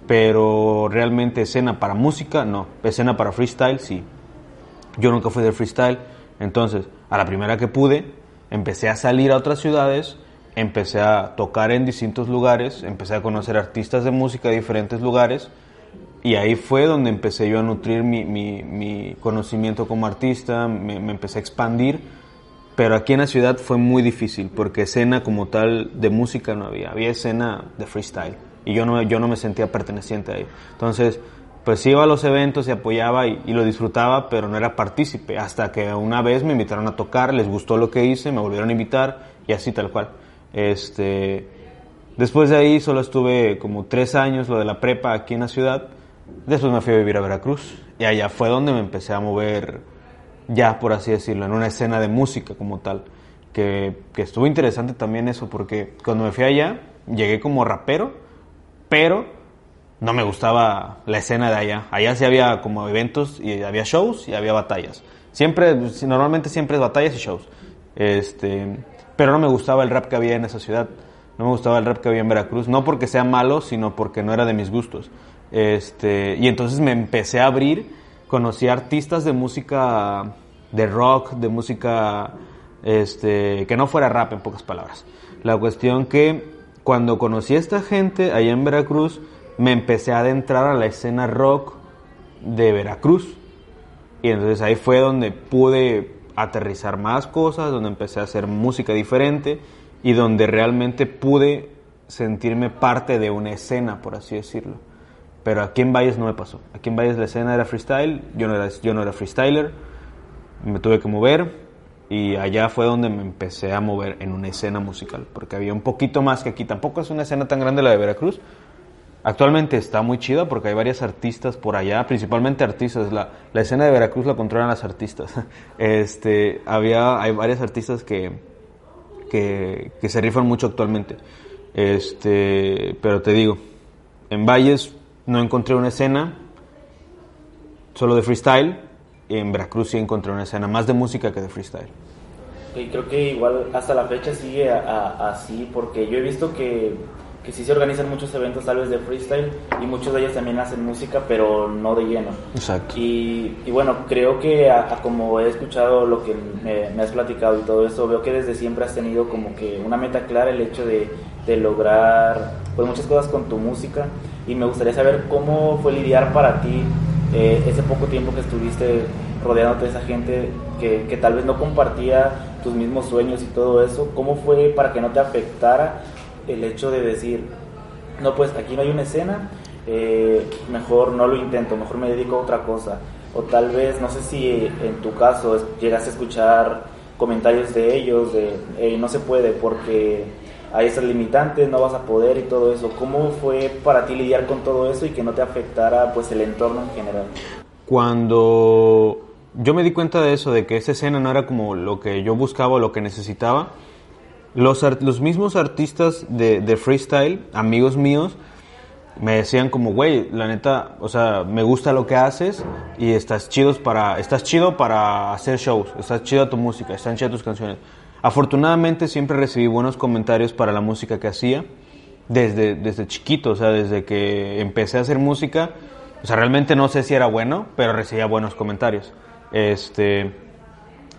pero realmente escena para música, no. Escena para freestyle, sí. Yo nunca fui del freestyle, entonces a la primera que pude, empecé a salir a otras ciudades, empecé a tocar en distintos lugares, empecé a conocer artistas de música de diferentes lugares, y ahí fue donde empecé yo a nutrir mi, mi, mi conocimiento como artista, me, me empecé a expandir, pero aquí en la ciudad fue muy difícil, porque escena como tal de música no había, había escena de freestyle y yo no, yo no me sentía perteneciente a. Entonces, pues iba a los eventos y apoyaba y, lo disfrutaba, pero no era partícipe. Hasta que una vez me invitaron a tocar, les gustó lo que hice, me volvieron a invitar y así tal cual. Este, después de ahí solo estuve como tres años, lo de la prepa aquí en la ciudad. Después me fui a vivir a Veracruz y allá fue donde me empecé a mover, ya por así decirlo, en una escena de música como tal. Que, que estuvo interesante también eso, porque cuando me fui allá, llegué como rapero pero no me gustaba la escena de allá. Allá sí había como eventos y había shows y había batallas. Siempre, normalmente siempre es batallas y shows. Este, pero no me gustaba el rap que había en esa ciudad. No me gustaba el rap que había en Veracruz. No porque sea malo, sino porque no era de mis gustos. Este, y entonces me empecé a abrir. Conocí artistas de música de rock, de música este, que no fuera rap en pocas palabras. La cuestión que cuando conocí a esta gente allá en Veracruz, me empecé a adentrar a la escena rock de Veracruz. Y entonces ahí fue donde pude aterrizar más cosas, donde empecé a hacer música diferente y donde realmente pude sentirme parte de una escena, por así decirlo. Pero aquí en Valles no me pasó. Aquí en Valles la escena era freestyle, yo no era, yo no era freestyler, me tuve que mover, y allá fue donde me empecé a mover en una escena musical, porque había un poquito más que aquí. Tampoco es una escena tan grande la de Veracruz. Actualmente está muy chida porque hay varias artistas por allá, principalmente artistas. La, la escena de Veracruz la controlan las artistas. Este, había, hay varias artistas que, que, que se rifan mucho actualmente. Este, pero te digo, en Valles no encontré una escena solo de freestyle, en Veracruz sí encontré una escena más de música que de freestyle. Y creo que igual hasta la fecha sigue así, porque yo he visto que, que sí se organizan muchos eventos tal vez de freestyle y muchos de ellos también hacen música, pero no de lleno. Exacto. Y, y bueno, creo que como he escuchado lo que me, me, has platicado y todo eso, veo que desde siempre has tenido como que una meta clara el hecho de, de lograr pues muchas cosas con tu música y me gustaría saber cómo fue lidiar para ti eh, ese poco tiempo que estuviste rodeándote de esa gente que, que, tal vez no compartía tus mismos sueños y todo eso, ¿cómo fue para que no te afectara el hecho de decir, no, pues aquí no hay una escena, eh, mejor no lo intento, mejor me dedico a otra cosa? O tal vez, no sé si en tu caso llegaste a escuchar comentarios de ellos de, no se puede porque hay esas limitantes, no vas a poder y todo eso. ¿Cómo fue para ti lidiar con todo eso y que no te afectara pues el entorno en general? Cuando yo me di cuenta de eso, de que esa escena no era como lo que yo buscaba o lo que necesitaba, los, los mismos artistas de, de freestyle, amigos míos, me decían como, güey, la neta, o sea, me gusta lo que haces y estás chido para, estás chido para hacer shows, estás chido tu música, están chidas tus canciones. Afortunadamente siempre recibí buenos comentarios para la música que hacía desde, desde chiquito, o sea, desde que empecé a hacer música, o sea, realmente no sé si era bueno, pero recibía buenos comentarios. Este,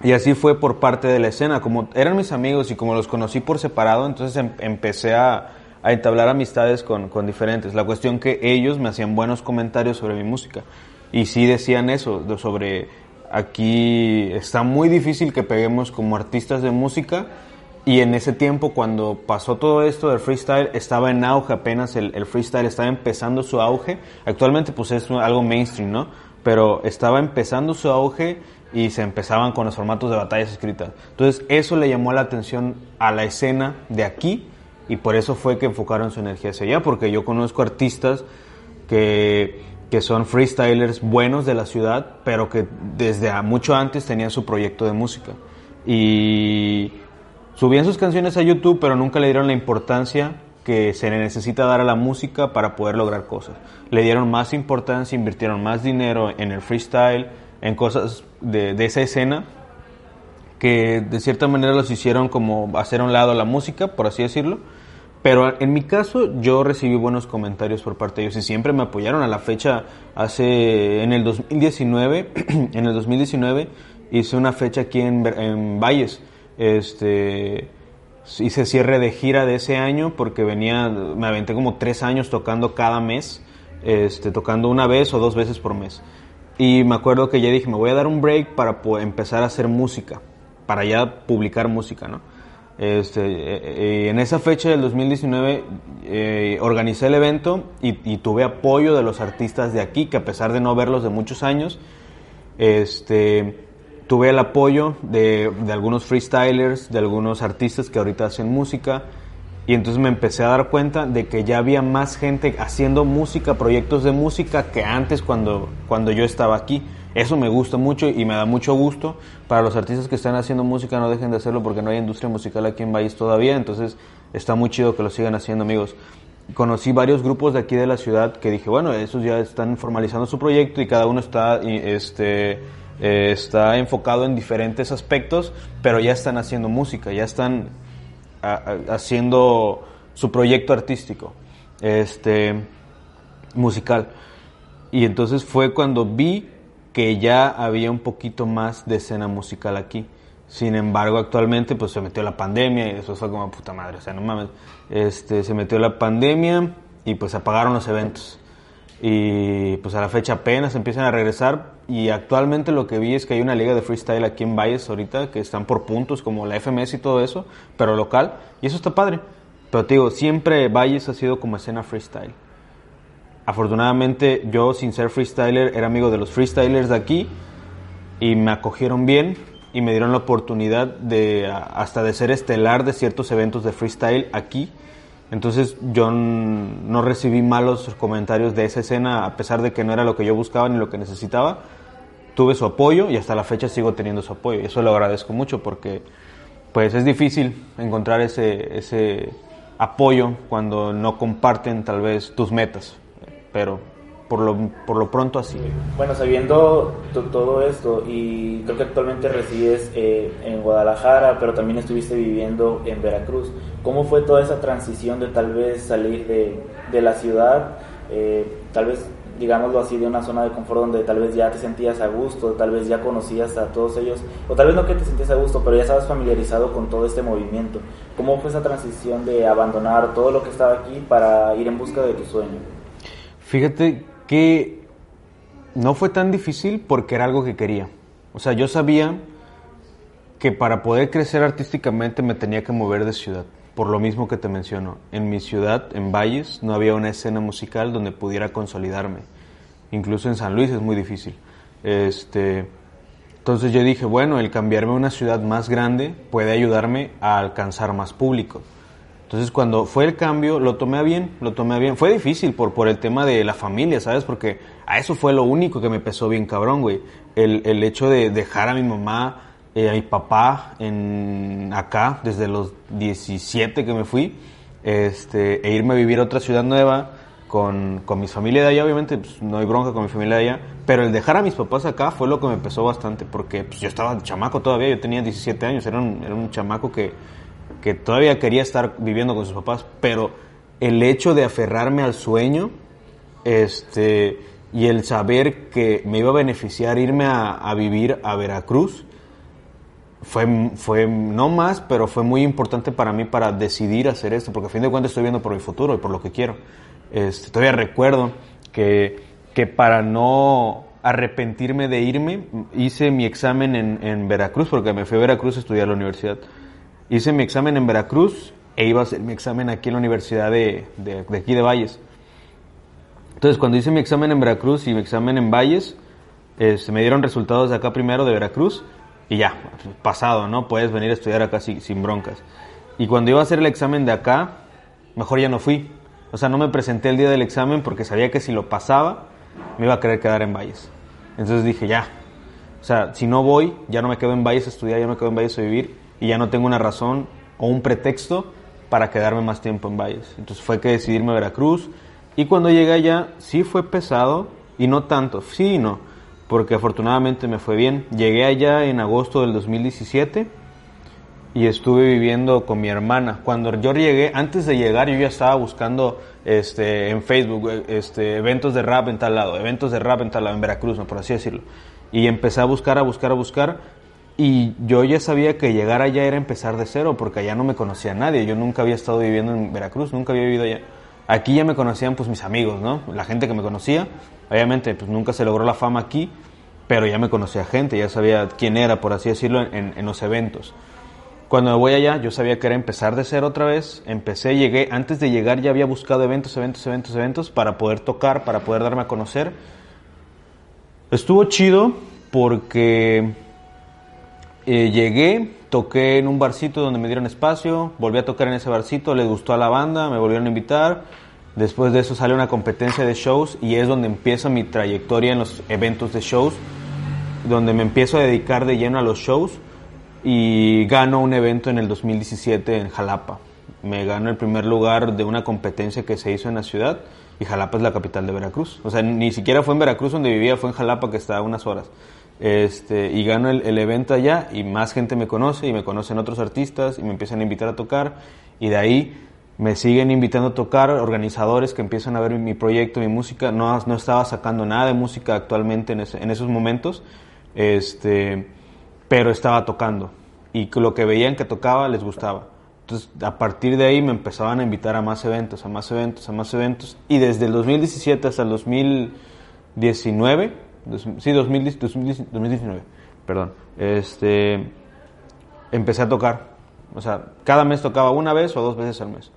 y así fue por parte de la escena, como eran mis amigos y como los conocí por separado, entonces em, empecé a, a entablar amistades con, con, diferentes. La cuestión que ellos me hacían buenos comentarios sobre mi música. Y sí decían eso, sobre aquí está muy difícil que peguemos como artistas de música. Y en ese tiempo, cuando pasó todo esto del freestyle, estaba en auge apenas, el, el freestyle estaba empezando su auge. Actualmente pues es algo mainstream, ¿no? Pero estaba empezando su auge y se empezaban con los formatos de batallas escritas. Entonces eso le llamó la atención a la escena de aquí y por eso fue que enfocaron su energía hacia allá, porque yo conozco artistas que, que son freestylers buenos de la ciudad, pero que desde mucho antes tenían su proyecto de música. Y subían sus canciones a YouTube, pero nunca le dieron la importancia que se le necesita dar a la música para poder lograr cosas. Le dieron más importancia, invirtieron más dinero en el freestyle, en cosas de, de esa escena, que de cierta manera los hicieron como hacer a un lado la música, por así decirlo, pero en mi caso yo recibí buenos comentarios por parte de ellos y siempre me apoyaron. A la fecha, hace en el 2019, en el 2019 hice una fecha aquí en, en Valles. Este, hice cierre de gira de ese año porque venía, me aventé como tres años tocando cada mes, este, tocando una vez o dos veces por mes. Y me acuerdo que ya dije, me voy a dar un break para empezar a hacer música, para ya publicar música, ¿no? Este, eh, eh, en esa fecha del 2019 eh, organicé el evento y, tuve apoyo de los artistas de aquí, que a pesar de no verlos de muchos años, este, tuve el apoyo de, de, algunos freestylers, de algunos artistas que ahorita hacen música. Y entonces me empecé a dar cuenta de que ya había más gente haciendo música, proyectos de música, que antes cuando, cuando yo estaba aquí. Eso me gusta mucho y me da mucho gusto. Para los artistas que están haciendo música, no dejen de hacerlo porque no hay industria musical aquí en Valles todavía. Entonces está muy chido que lo sigan haciendo, amigos. Conocí varios grupos de aquí de la ciudad que dije, bueno, esos ya están formalizando su proyecto y cada uno está, este, eh, está enfocado en diferentes aspectos, pero ya están haciendo música, ya están haciendo su proyecto artístico, este, musical. Y entonces fue cuando vi que ya había un poquito más de escena musical aquí. Sin embargo, actualmente pues se metió la pandemia y eso fue como puta madre, o sea, no mames. Este, se metió la pandemia y pues apagaron los eventos. Y pues a la fecha apenas empiezan a regresar y actualmente lo que vi es que hay una liga de freestyle aquí en Valles ahorita que están por puntos como la FMS y todo eso, pero local y eso está padre. Pero te digo, siempre Valles ha sido como escena freestyle. Afortunadamente yo sin ser freestyler era amigo de los freestylers de aquí y me acogieron bien y me dieron la oportunidad de hasta de ser estelar de ciertos eventos de freestyle aquí. Entonces yo no recibí malos comentarios de esa escena a pesar de que no era lo que yo buscaba ni lo que necesitaba. Tuve su apoyo y hasta la fecha sigo teniendo su apoyo y eso lo agradezco mucho porque pues es difícil encontrar ese, ese apoyo cuando no comparten tal vez tus metas pero por lo, por lo pronto así. Bueno, sabiendo todo esto y creo que actualmente resides eh, en Guadalajara, pero también estuviste viviendo en Veracruz, ¿cómo fue toda esa transición de tal vez salir de, de la ciudad, eh, tal vez digámoslo así, de una zona de confort donde tal vez ya te sentías a gusto, tal vez ya conocías a todos ellos, o tal vez no que te sentías a gusto, pero ya estabas familiarizado con todo este movimiento. ¿Cómo fue esa transición de abandonar todo lo que estaba aquí para ir en busca de tu sueño? Fíjate que no fue tan difícil porque era algo que quería. O sea, yo sabía que para poder crecer artísticamente me tenía que mover de ciudad. Por lo mismo que te menciono, en mi ciudad, en Valles, no había una escena musical donde pudiera consolidarme. Incluso en San Luis es muy difícil. Este, entonces yo dije, bueno, el cambiarme a una ciudad más grande puede ayudarme a alcanzar más público. Entonces cuando fue el cambio lo tomé bien, lo tomé bien. Fue difícil por, por el tema de la familia, ¿sabes? Porque a eso fue lo único que me pesó bien cabrón, güey. El, el hecho de dejar a mi mamá, eh, a mi papá en acá desde los 17 que me fui, este, e irme a vivir a otra ciudad nueva, con, con mi familia de allá, obviamente pues, no hay bronca con mi familia de allá, pero el dejar a mis papás acá fue lo que me pesó bastante, porque pues, yo estaba chamaco todavía, yo tenía 17 años, era un, era un chamaco que, que todavía quería estar viviendo con sus papás, pero el hecho de aferrarme al sueño, este, y el saber que me iba a beneficiar irme a, vivir a Veracruz, fue, fue no más, pero fue muy importante para mí para decidir hacer esto, porque a fin de cuentas estoy viendo por mi futuro y por lo que quiero. Este, todavía recuerdo que, que para no arrepentirme de irme, hice mi examen en, en, Veracruz, porque me fui a Veracruz a estudiar la universidad. Hice mi examen en Veracruz e iba a hacer mi examen aquí en la Universidad de, de, de aquí de Valles. Entonces, cuando hice mi examen en Veracruz y mi examen en Valles, este, me dieron resultados de acá primero de Veracruz y ya, pasado, ¿no? Puedes venir a estudiar acá sin, sin broncas. Y cuando iba a hacer el examen de acá, mejor ya no fui. O sea, no me presenté el día del examen porque sabía que si lo pasaba, me iba a querer quedar en Valles. Entonces dije, ya. O sea, si no voy, ya no me quedo en Valles a estudiar, ya no me quedo en Valles a vivir y ya no tengo una razón o un pretexto para quedarme más tiempo en Valles. Entonces fue que decidirme a Veracruz. Y cuando llegué allá, sí fue pesado y no tanto, sí y no porque afortunadamente me fue bien. Llegué allá en agosto del 2017 y estuve viviendo con mi hermana. Cuando yo llegué, antes de llegar, yo ya estaba buscando este, en Facebook este, eventos de rap en tal lado, eventos de rap en tal lado, en Veracruz, ¿no? por así decirlo. Y empecé a buscar, a buscar, a buscar. Y yo ya sabía que llegar allá era empezar de cero, porque allá no me conocía nadie. Yo nunca había estado viviendo en Veracruz, nunca había vivido allá. Aquí ya me conocían pues mis amigos, ¿no? La gente que me conocía. Obviamente pues nunca se logró la fama aquí, pero ya me conocía gente, ya sabía quién era, por así decirlo, en, en los eventos. Cuando me voy allá, yo sabía que era empezar de cero otra vez. Empecé, llegué, antes de llegar ya había buscado eventos, eventos, eventos, eventos para poder tocar, para poder darme a conocer. Estuvo chido porque eh, llegué, toqué en un barcito donde me dieron espacio, volví a tocar en ese barcito, le gustó a la banda, me volvieron a invitar. Después de eso sale una competencia de shows y es donde empieza mi trayectoria en los eventos de shows, donde me empiezo a dedicar de lleno a los shows y gano un evento en el 2017 en Jalapa. Me gano el primer lugar de una competencia que se hizo en la ciudad y Jalapa es la capital de Veracruz. O sea, ni siquiera fue en Veracruz donde vivía, fue en Jalapa que está a unas horas. Este, y gano el, evento allá y más gente me conoce y me conocen otros artistas y me empiezan a invitar a tocar y de ahí me siguen invitando a tocar organizadores que empiezan a ver mi, proyecto, mi música. No, no, estaba sacando nada de música actualmente en esos momentos, este, pero estaba tocando y lo que veían que tocaba les gustaba. Entonces, a partir de ahí me empezaban a invitar a más eventos, a más eventos, a más eventos. Y desde el 2017 hasta el 2019, sí, 2019, perdón, este, empecé a tocar. O sea, cada mes tocaba una vez o dos veces al mes.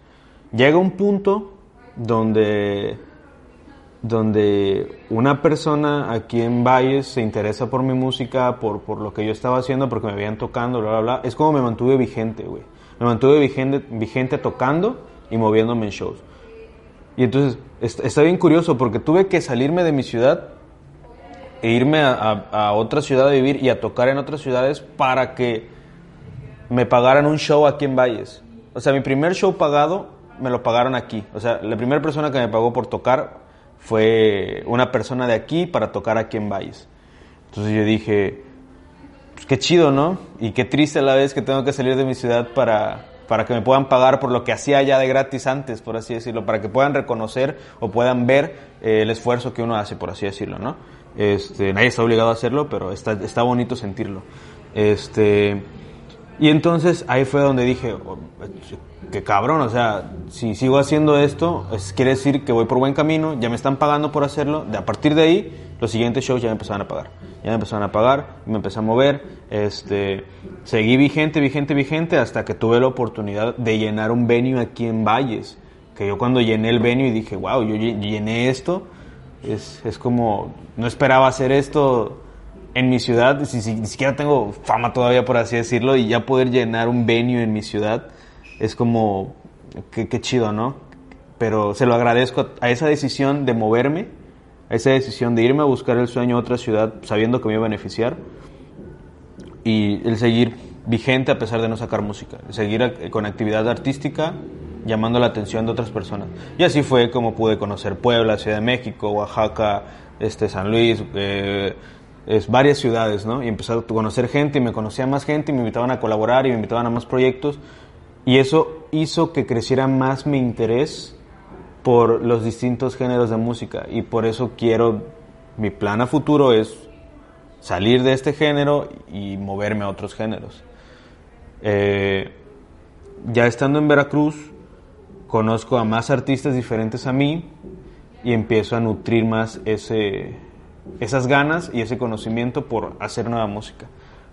Llega un punto donde, donde una persona aquí en Valles se interesa por mi música, por, por lo que yo estaba haciendo, porque me veían tocando, bla, bla, bla. Es como me mantuve vigente, güey. Me mantuve vigente, vigente tocando y moviéndome en shows. Y entonces, está bien curioso porque tuve que salirme de mi ciudad e irme a, a, a, otra ciudad a vivir y a tocar en otras ciudades para que me pagaran un show aquí en Valles. O sea, mi primer show pagado me lo pagaron aquí. O sea, la primera persona que me pagó por tocar fue una persona de aquí para tocar aquí en Valles. Entonces yo dije, pues qué chido, ¿no? Y qué triste a la vez que tengo que salir de mi ciudad para, para que me puedan pagar por lo que hacía ya de gratis antes, por así decirlo, para que puedan reconocer o puedan ver eh, el esfuerzo que uno hace, por así decirlo, ¿no? Este, nadie está obligado a hacerlo, pero está, está bonito sentirlo. Este, y entonces ahí fue donde dije, oh, que cabrón, o sea, si sigo haciendo esto, es, quiere decir que voy por buen camino, ya me están pagando por hacerlo, de a partir de ahí, los siguientes shows ya me empezaron a pagar, ya me empezaron a pagar, me empecé a mover, este, seguí vigente, vigente, vigente, hasta que tuve la oportunidad de llenar un venue aquí en Valles, que yo cuando llené el venue dije, wow, yo llené esto, es, es como, no esperaba hacer esto en mi ciudad, ni, ni siquiera tengo fama todavía, por así decirlo, y ya poder llenar un venue en mi ciudad, es como, qué, qué chido, ¿no? Pero se lo agradezco a esa decisión de moverme, a esa decisión de irme a buscar el sueño a otra ciudad sabiendo que me iba a beneficiar y el seguir vigente a pesar de no sacar música, seguir con actividad artística llamando la atención de otras personas. Y así fue como pude conocer Puebla, Ciudad de México, Oaxaca, este, San Luis, eh, es varias ciudades, ¿no? Y empecé a conocer gente y me conocía más gente y me invitaban a colaborar y me invitaban a más proyectos. Y eso hizo que creciera más mi interés por los distintos géneros de música. Y por eso quiero, mi plan a futuro es salir de este género y moverme a otros géneros. Eh, ya estando en Veracruz, conozco a más artistas diferentes a mí y empiezo a nutrir más esas ganas y ese conocimiento por hacer nueva música.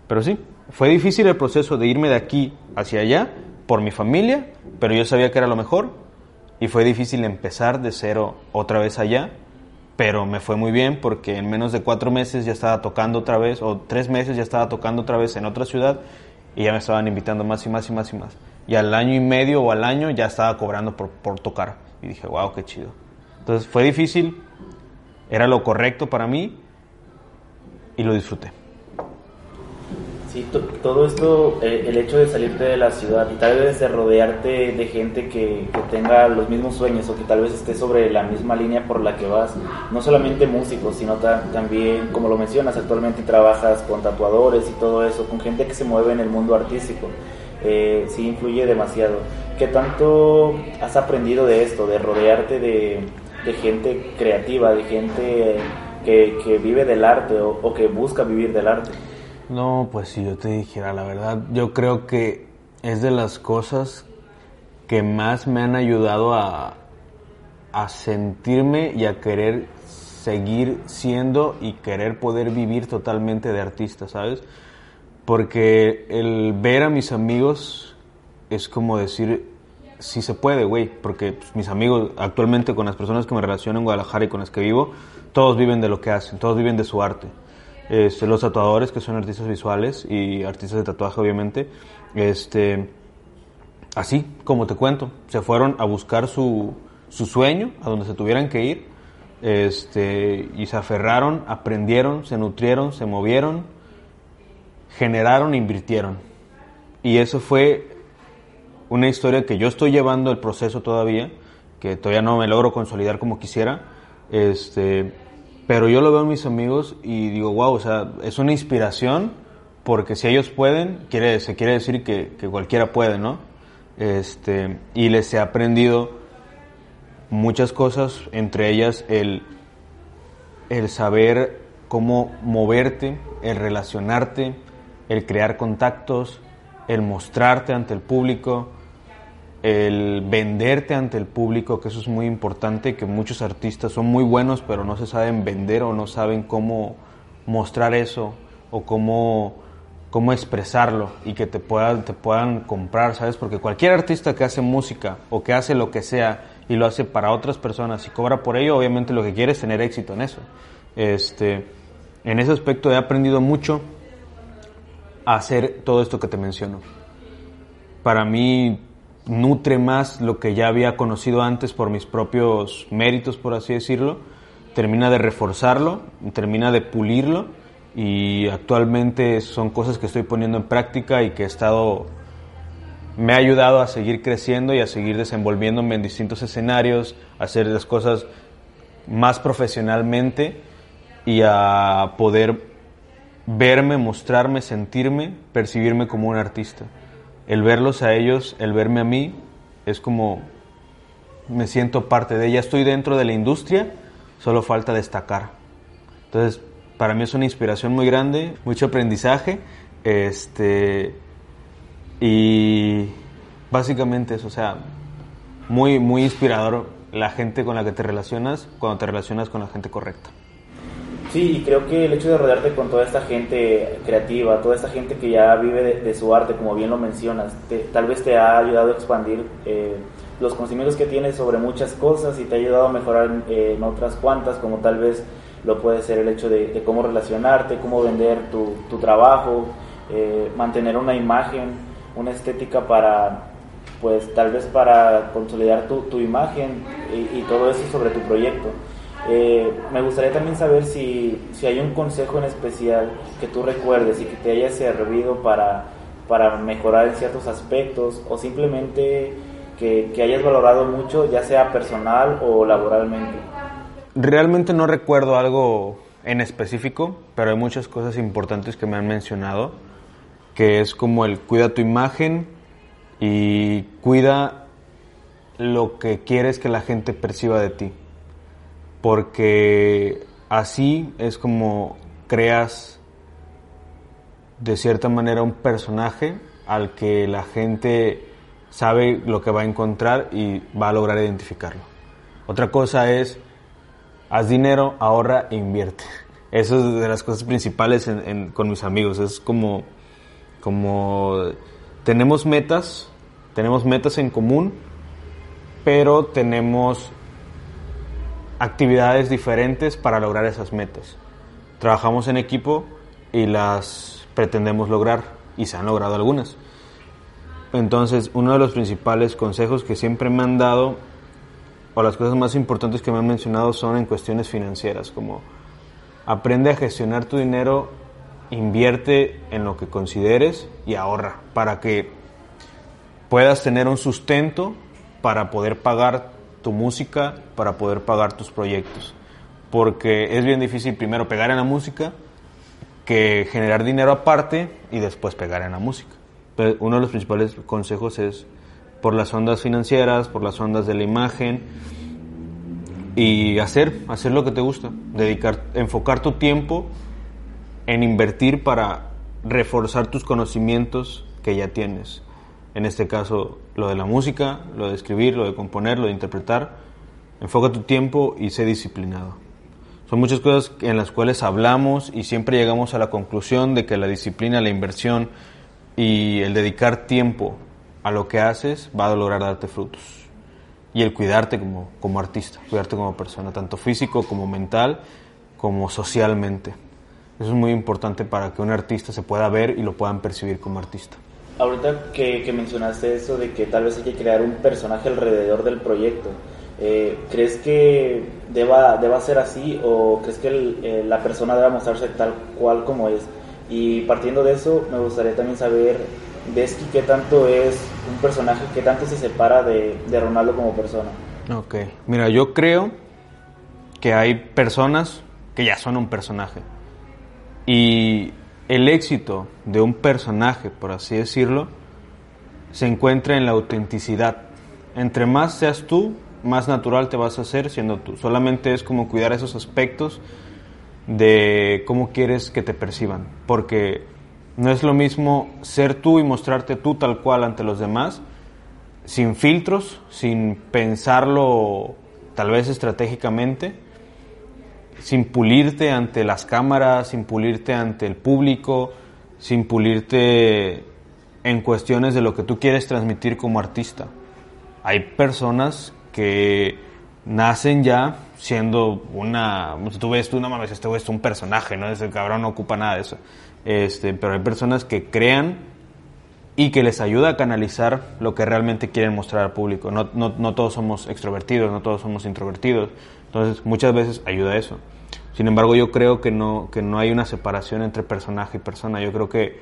Pero sí, fue difícil el proceso de irme de aquí hacia allá por mi familia, pero yo sabía que era lo mejor y fue difícil empezar de cero otra vez allá, pero me fue muy bien porque en menos de cuatro meses ya estaba tocando otra vez, o tres meses ya estaba tocando otra vez en otra ciudad y ya me estaban invitando más y más y más y más. Y al año y medio o al año ya estaba cobrando por, por tocar. Y dije, wow, qué chido. Entonces fue difícil, era lo correcto para mí y lo disfruté. Sí, todo esto, eh, el hecho de salirte de la ciudad y tal vez de rodearte de gente que, que, tenga los mismos sueños o que tal vez esté sobre la misma línea por la que vas, no solamente músicos, sino también, como lo mencionas, actualmente trabajas con tatuadores y todo eso, con gente que se mueve en el mundo artístico, eh, sí influye demasiado. ¿Qué tanto has aprendido de esto, de rodearte de, gente creativa, de gente que, que vive del arte o que busca vivir del arte? No, pues si yo te dijera la verdad, yo creo que es de las cosas que más me han ayudado a, a sentirme y a querer seguir siendo y querer poder vivir totalmente de artista, ¿sabes? Porque el ver a mis amigos es como decir, sí se puede, güey, porque pues, mis amigos actualmente con las personas que me relaciono en Guadalajara y con las que vivo, todos viven de lo que hacen, todos viven de su arte. Este, los tatuadores, que son artistas visuales y artistas de tatuaje, obviamente, este, así como te cuento, se fueron a buscar su, su sueño, a donde se tuvieran que ir, este, y se aferraron, aprendieron, se nutrieron, se movieron, generaron, invirtieron. Y eso fue una historia que yo estoy llevando el proceso todavía, que todavía no me logro consolidar como quisiera, este, pero yo lo veo en mis amigos y digo, wow, o sea, es una inspiración porque si ellos pueden, quiere, se quiere decir que, que cualquiera puede, ¿no? Este, y les he aprendido muchas cosas, entre ellas el, el saber cómo moverte, el relacionarte, el crear contactos, el mostrarte ante el público, el venderte ante el público, que eso es muy importante, que muchos artistas son muy buenos, pero no se saben vender o no saben cómo mostrar eso o cómo, cómo expresarlo y que te puedan, te puedan comprar, ¿sabes? Porque cualquier artista que hace música o que hace lo que sea y lo hace para otras personas y cobra por ello, obviamente lo que quiere es tener éxito en eso. Este, en ese aspecto he aprendido mucho a hacer todo esto que te menciono. Para mí nutre más lo que ya había conocido antes por mis propios méritos, por así decirlo, termina de reforzarlo, termina de pulirlo y actualmente son cosas que estoy poniendo en práctica y que he estado me ha ayudado a seguir creciendo y a seguir desenvolviéndome en distintos escenarios, a hacer las cosas más profesionalmente y a poder verme, mostrarme, sentirme, percibirme como un artista el verlos a ellos, el verme a mí, es como me siento parte de ella, estoy dentro de la industria, solo falta destacar. Entonces, para mí es una inspiración muy grande, mucho aprendizaje, este, y básicamente eso, o sea, muy, muy inspirador la gente con la que te relacionas cuando te relacionas con la gente correcta. Sí, y creo que el hecho de rodearte con toda esta gente creativa, toda esta gente que ya vive de, su arte, como bien lo mencionas, tal vez te ha ayudado a expandir eh, los conocimientos que tienes sobre muchas cosas y te ha ayudado a mejorar eh, en otras cuantas, como tal vez lo puede ser el hecho de, cómo relacionarte, cómo vender tu, trabajo, eh, mantener una imagen, una estética para, pues tal vez para consolidar tu, imagen y todo eso sobre tu proyecto. Eh, me gustaría también saber si, si, hay un consejo en especial que tú recuerdes y que te haya servido para, para mejorar en ciertos aspectos o simplemente que, que hayas valorado mucho, ya sea personal o laboralmente. Realmente no recuerdo algo en específico, pero hay muchas cosas importantes que me han mencionado, que es como el cuida tu imagen y cuida lo que quieres que la gente perciba de ti, porque así es como creas de cierta manera un personaje al que la gente sabe lo que va a encontrar y va a lograr identificarlo. Otra cosa es, haz dinero, ahorra e invierte. Eso es de las cosas principales con mis amigos. Es como, como tenemos metas, tenemos metas en común, pero tenemos actividades diferentes para lograr esas metas. Trabajamos en equipo y las pretendemos lograr y se han logrado algunas. Entonces, uno de los principales consejos que siempre me han dado, o las cosas más importantes que me han mencionado, son en cuestiones financieras, como aprende a gestionar tu dinero, invierte en lo que consideres y ahorra, para que puedas tener un sustento para poder pagar música, para poder pagar tus proyectos. Porque es bien difícil primero pegar en la música que generar dinero aparte y después pegar en la música uno de los principales consejos es por las ondas financieras, por las ondas de la imagen y hacer, hacer lo que te gusta, dedicar, enfocar tu tiempo en invertir para reforzar tus conocimientos que ya tienes. En este caso, lo de la música, lo de escribir, lo de componer, lo de interpretar. Enfoca tu tiempo y sé disciplinado. Son muchas cosas en las cuales hablamos y siempre llegamos a la conclusión de que la disciplina, la inversión, y el dedicar tiempo a lo que haces va a lograr darte frutos. Y el cuidarte como, como artista, cuidarte como persona, tanto físico como mental, como socialmente. Eso es muy importante para que un artista se pueda ver y lo puedan percibir como artista. Ahorita que, que mencionaste eso de que tal vez hay que crear un personaje alrededor del proyecto, eh, ¿crees que deba, deba ser así o crees que eh, la persona deba mostrarse tal cual como es? Y partiendo de eso, me gustaría también saber, Desky, qué tanto es un personaje, qué tanto se separa de, de Ronaldo como persona. Ok, mira, yo creo que hay personas que ya son un personaje. Y el éxito de un personaje, por así decirlo, se encuentra en la autenticidad. Entre más seas tú, más natural te vas a hacer siendo tú. Solamente es como cuidar esos aspectos de cómo quieres que te perciban, porque no es lo mismo ser tú y mostrarte tú tal cual ante los demás, sin filtros, sin pensarlo tal vez estratégicamente, sin pulirte ante las cámaras, sin pulirte ante el público, sin pulirte en cuestiones de lo que tú quieres transmitir como artista. Hay personas que nacen ya siendo una... Tú ves, tú no mames, este güey es un personaje, ¿no? Ese cabrón no ocupa nada de eso. Este, pero hay personas que crean y que les ayuda a canalizar lo que realmente quieren mostrar al público. No, no, no todos somos extrovertidos, no todos somos introvertidos. Entonces, muchas veces ayuda eso. Sin embargo, yo creo que no, que no hay una separación entre personaje y persona. Yo creo que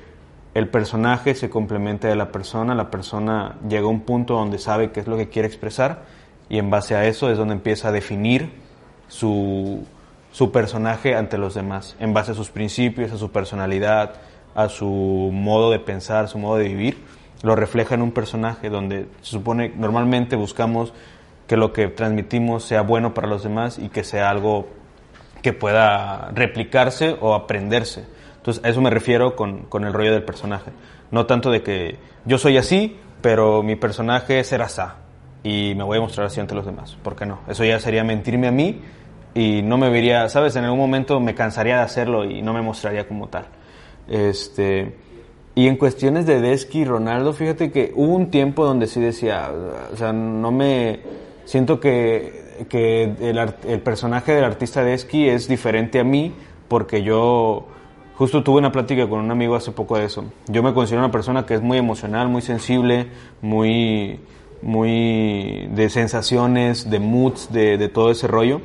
el personaje se complementa de la persona, la persona llega a un punto donde sabe qué es lo que quiere expresar y en base a eso es donde empieza a definir su, su personaje ante los demás, en base a sus principios, a su personalidad, a su modo de pensar, su modo de vivir, lo refleja en un personaje donde se supone normalmente buscamos que lo que transmitimos sea bueno para los demás y que sea algo que pueda replicarse o aprenderse. Entonces a eso me refiero con, con el rollo del personaje. No tanto de que yo soy así, pero mi personaje será así y me voy a mostrar así ante los demás. ¿Por qué no? Eso ya sería mentirme a mí y no me vería, ¿sabes? En algún momento me cansaría de hacerlo y no me mostraría como tal. Este, y en cuestiones de Desky y Ronaldo, fíjate que hubo un tiempo donde sí decía, o sea, no me... Siento que, que el, el personaje del artista Desky es diferente a mí porque yo justo tuve una plática con un amigo hace poco de eso. Yo me considero una persona que es muy emocional, muy sensible, muy muy de sensaciones, de moods, de, todo ese rollo.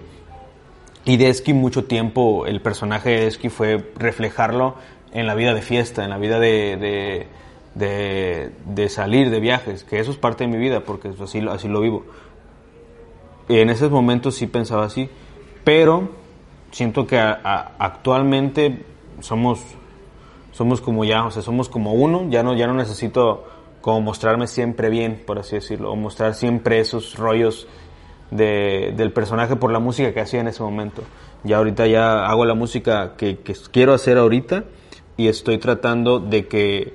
Y Desky mucho tiempo, el personaje de Desky fue reflejarlo en la vida de fiesta, en la vida de, de, de, salir de viajes, que eso es parte de mi vida, porque así, así lo vivo. Y en esos momentos sí pensaba así, pero siento que actualmente somos, somos como ya, o sea, somos como uno, ya no, ya no necesito como mostrarme siempre bien, por así decirlo, o mostrar siempre esos rollos de, del personaje por la música que hacía en ese momento. Ya ahorita ya hago la música que quiero hacer ahorita y estoy tratando de que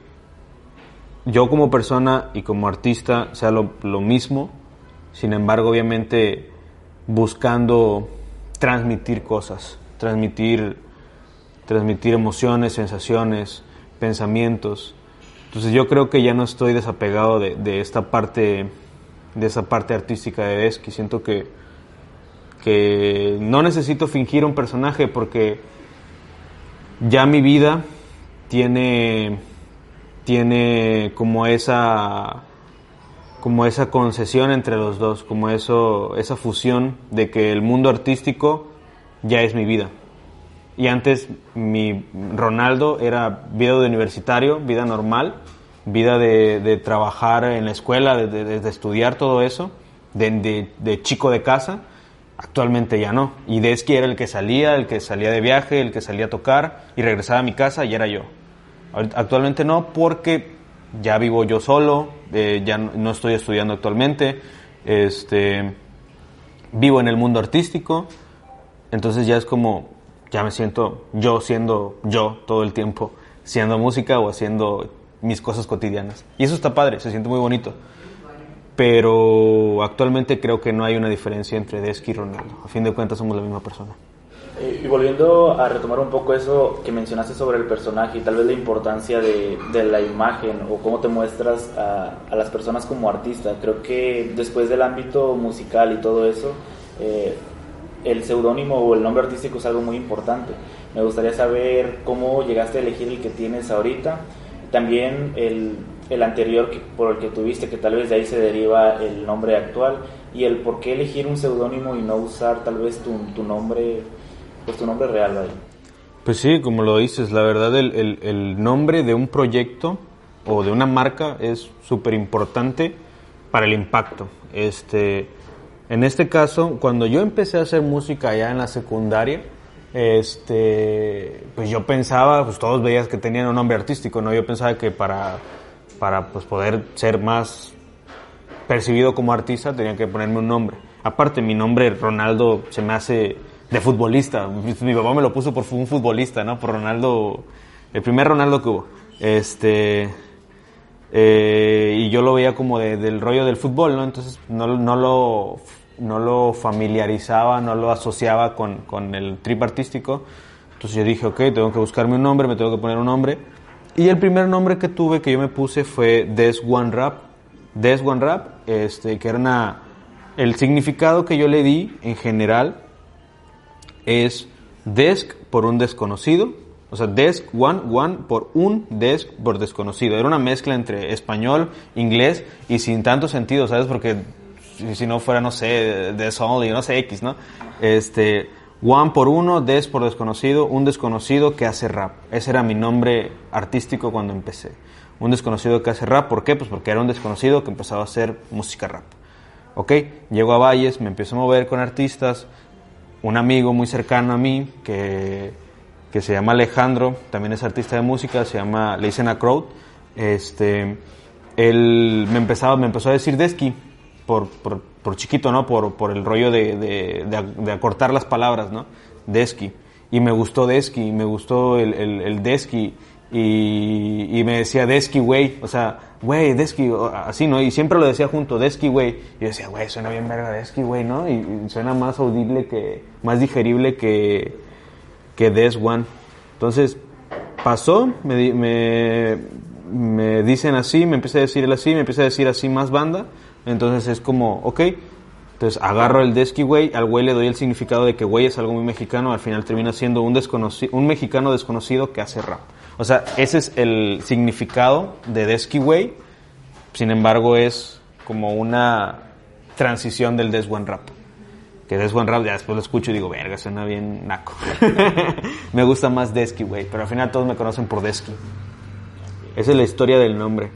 yo como persona y como artista sea lo, mismo, sin embargo obviamente buscando transmitir cosas, transmitir, transmitir emociones, sensaciones, pensamientos. Entonces yo creo que ya no estoy desapegado de, de esta parte de esa parte artística de Desky. Siento que, que no necesito fingir un personaje porque ya mi vida tiene, tiene como esa como esa concesión entre los dos, como eso, esa fusión de que el mundo artístico ya es mi vida. Y antes mi Ronaldo era vida de universitario, vida normal, vida de, trabajar en la escuela, de, estudiar todo eso, de, chico de casa, actualmente ya no. Y Desky era el que salía, el que salía de viaje, el que salía a tocar y regresaba a mi casa y era yo. Actualmente no, porque ya vivo yo solo, eh, ya no estoy estudiando actualmente, este, vivo en el mundo artístico, entonces ya es como, ya me siento yo siendo yo todo el tiempo, haciendo música o haciendo mis cosas cotidianas. Y eso está padre, se siente muy bonito. Pero actualmente creo que no hay una diferencia entre Desky y Ronaldo. A fin de cuentas somos la misma persona. Y volviendo a retomar un poco eso que mencionaste sobre el personaje y tal vez la importancia de, de la imagen o cómo te muestras a, a, las personas como artista, creo que después del ámbito musical y todo eso, eh, el seudónimo o el nombre artístico es algo muy importante. Me gustaría saber cómo llegaste a elegir el que tienes ahorita también el, el anterior que, por el que tuviste, que tal vez de ahí se deriva el nombre actual, y el por qué elegir un seudónimo y no usar tal vez tu, tu, nombre, pues tu nombre real ahí. Pues sí, como lo dices, la verdad el, el, nombre de un proyecto o de una marca es súper importante para el impacto. Este, en este caso, cuando yo empecé a hacer música ya en la secundaria, este, pues yo pensaba, pues todos veías que tenían un nombre artístico, ¿no? Yo pensaba que para, para pues poder ser más percibido como artista tenía que ponerme un nombre. Aparte, mi nombre Ronaldo se me hace de futbolista. Mi papá me lo puso por un futbolista, ¿no? Por Ronaldo, el primer Ronaldo que hubo. Este, eh, y yo lo veía como de, del rollo del fútbol, ¿no? Entonces no, no lo no lo familiarizaba, no lo asociaba con, con, el trip artístico. Entonces yo dije, ok, tengo que buscarme un nombre, me tengo que poner un nombre. Y el primer nombre que tuve, que yo me puse, fue Des One Rap. Des One Rap, este, que era una... El significado que yo le di en general es desk por un desconocido. O sea, desk one, one por un desk por desconocido. Era una mezcla entre español, inglés y sin tanto sentido, ¿sabes? Porque si no fuera, no sé, Des Only, no sé, X, ¿no? Este, One por uno, Des por desconocido, un desconocido que hace rap. Ese era mi nombre artístico cuando empecé. Un desconocido que hace rap, ¿por qué? Pues porque era un desconocido que empezaba a hacer música rap. ¿Ok? Llego a Valles, me empiezo a mover con artistas. Un amigo muy cercano a mí que, que se llama Alejandro, también es artista de música, se llama, le dicen a Crowd. Este, él me, empezaba, me empezó a decir Desky por, por, por chiquito, ¿no? Por, por el rollo de, de, acortar las palabras, ¿no? Desky. Y me gustó Desky, me gustó el, el, Desky. Y, y, me decía Desky, güey. O sea, güey, Desky, así, ¿no? Y siempre lo decía junto, Desky, güey. Y yo decía, güey, suena bien verga Desky, güey, ¿no? Y, suena más audible que, más digerible que, que Des One. Entonces, pasó, me, me, me dicen así, me empieza a decir él así, me empieza a decir así más banda. Entonces es como, ok, entonces agarro el Desky güey, al güey le doy el significado de que güey es algo muy mexicano, al final termina siendo un, un mexicano desconocido que hace rap. O sea, ese es el significado de Desky güey, sin embargo es como una transición del Des One Rap. Que Des One Rap ya después lo escucho y digo, verga, suena bien naco. me gusta más Desky pero al final todos me conocen por Desky. Esa es la historia del nombre.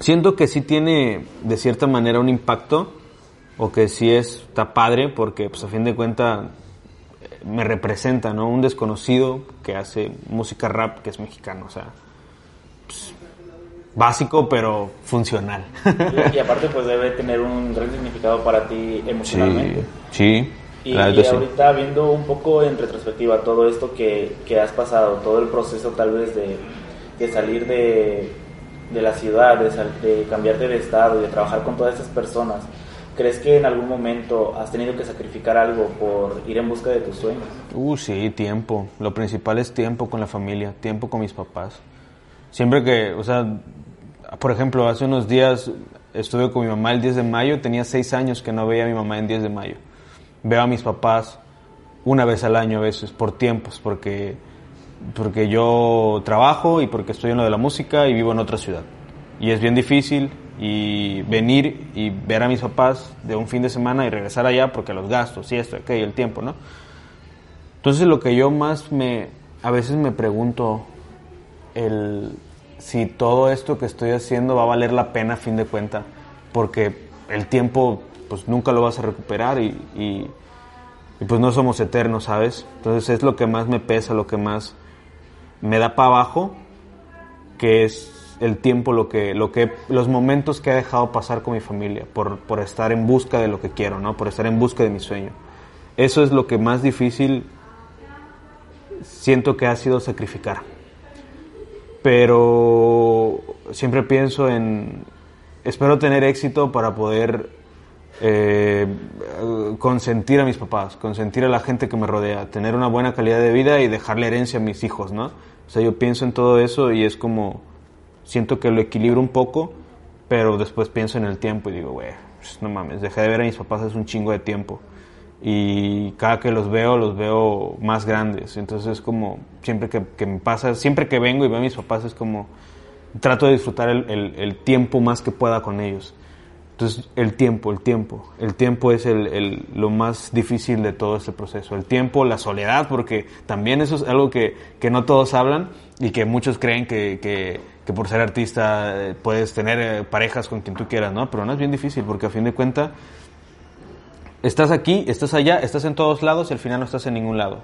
Siento que sí tiene de cierta manera un impacto o que sí está padre porque pues a fin de cuentas me representa, ¿no? Un desconocido que hace música rap que es mexicano, o sea, pues, básico pero funcional. Y, aparte pues debe tener un gran significado para ti emocionalmente. Sí, sí. Y, ahorita viendo un poco en retrospectiva todo esto que, que has pasado, todo el proceso tal vez de, de salir de, de, la ciudad, de, de cambiarte de estado y de trabajar con todas esas personas, ¿Crees que en algún momento has tenido que sacrificar algo por ir en busca de tus sueños? Uh, sí, tiempo. Lo principal es tiempo con la familia, tiempo con mis papás. Siempre que, o sea, por ejemplo, hace unos días estuve con mi mamá el 10 de mayo, tenía seis años que no veía a mi mamá en 10 de mayo. Veo a mis papás una vez al año a veces, por tiempos, porque, porque yo trabajo y porque estoy en lo de la música y vivo en otra ciudad. Y es bien difícil y venir y ver a mis papás de un fin de semana y regresar allá porque los gastos y esto, aquello, el tiempo, ¿no? Entonces lo que yo más me, a veces me pregunto, el, si todo esto que estoy haciendo va a valer la pena a fin de cuenta, porque el tiempo pues nunca lo vas a recuperar y, y, y pues no somos eternos, ¿sabes? Entonces es lo que más me pesa, lo que más me da para abajo, que es el tiempo, lo que, lo que, los momentos que he dejado pasar con mi familia, por, por estar en busca de lo que quiero, ¿no? Por estar en busca de mi sueño. Eso es lo que más difícil siento que ha sido sacrificar. Pero siempre pienso en, espero tener éxito para poder eh, consentir a mis papás, consentir a la gente que me rodea, tener una buena calidad de vida y dejarle herencia a mis hijos, ¿no? O sea, yo pienso en todo eso y es como siento que lo equilibro un poco, pero después pienso en el tiempo y digo, güey, pues, no mames, dejé de ver a mis papás hace un chingo de tiempo. Y cada que los veo, los veo más grandes. Entonces es como, siempre que, me pasa, siempre que vengo y veo a mis papás, es como, trato de disfrutar el, el tiempo más que pueda con ellos. Entonces, el tiempo, el tiempo. El tiempo es el, lo más difícil de todo este proceso. El tiempo, la soledad, porque también eso es algo que, que no todos hablan y que muchos creen que, que, que por ser artista eh, puedes tener eh, parejas con quien tú quieras, ¿no? Pero no es bien difícil, porque a fin de cuentas, estás aquí, estás allá, estás en todos lados y al final no estás en ningún lado.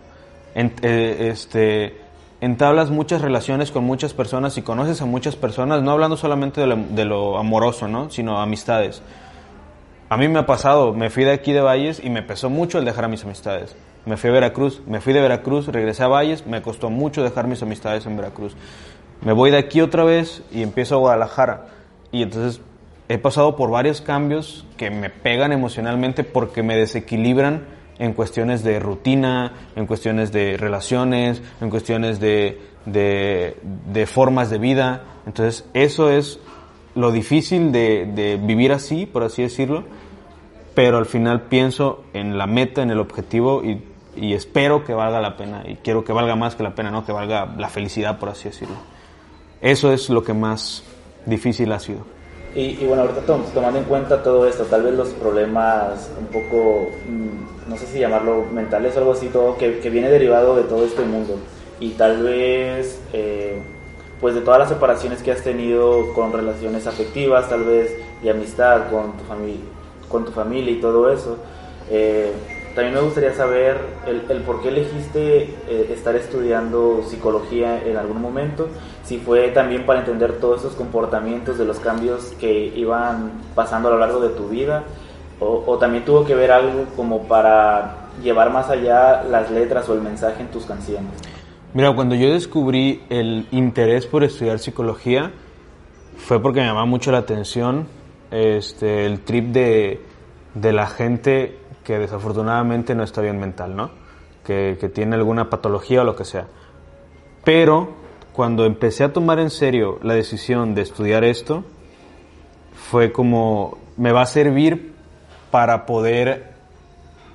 En, eh, este, entablas muchas relaciones con muchas personas y conoces a muchas personas, no hablando solamente de lo, amoroso, ¿no? sino amistades. A mí me ha pasado, me fui de aquí de Valles y me pesó mucho el dejar a mis amistades. Me fui a Veracruz, me fui de Veracruz, regresé a Valles, me costó mucho dejar mis amistades en Veracruz. Me voy de aquí otra vez y empiezo a Guadalajara. Y entonces he pasado por varios cambios que me pegan emocionalmente porque me desequilibran en cuestiones de rutina, en cuestiones de relaciones, en cuestiones de, de, formas de vida. Entonces, eso es lo difícil de, de, vivir así, por así decirlo, pero al final pienso en la meta, en el objetivo y, y, espero que valga la pena y quiero que valga más que la pena, no que valga la felicidad, por así decirlo. Eso es lo que más difícil ha sido. Y, bueno, ahorita tomando en cuenta todo esto, tal vez los problemas un poco, mm, no sé si llamarlo mentales o algo así, todo que, que viene derivado de todo este mundo. Y tal vez, eh, pues de todas las separaciones que has tenido con relaciones afectivas, tal vez, y amistad con tu, familia con tu familia y todo eso. Eh, también me gustaría saber el, el por qué elegiste eh, estar estudiando psicología en algún momento, si fue también para entender todos esos comportamientos de los cambios que iban pasando a lo largo de tu vida, o, o también tuvo que ver algo como para llevar más allá las letras o el mensaje en tus canciones. Mira, cuando yo descubrí el interés por estudiar psicología, fue porque me llamaba mucho la atención este, el trip de, de la gente que desafortunadamente no está bien mental, ¿no? Que, que, tiene alguna patología o lo que sea. Pero cuando empecé a tomar en serio la decisión de estudiar esto, fue como, me va a servir para poder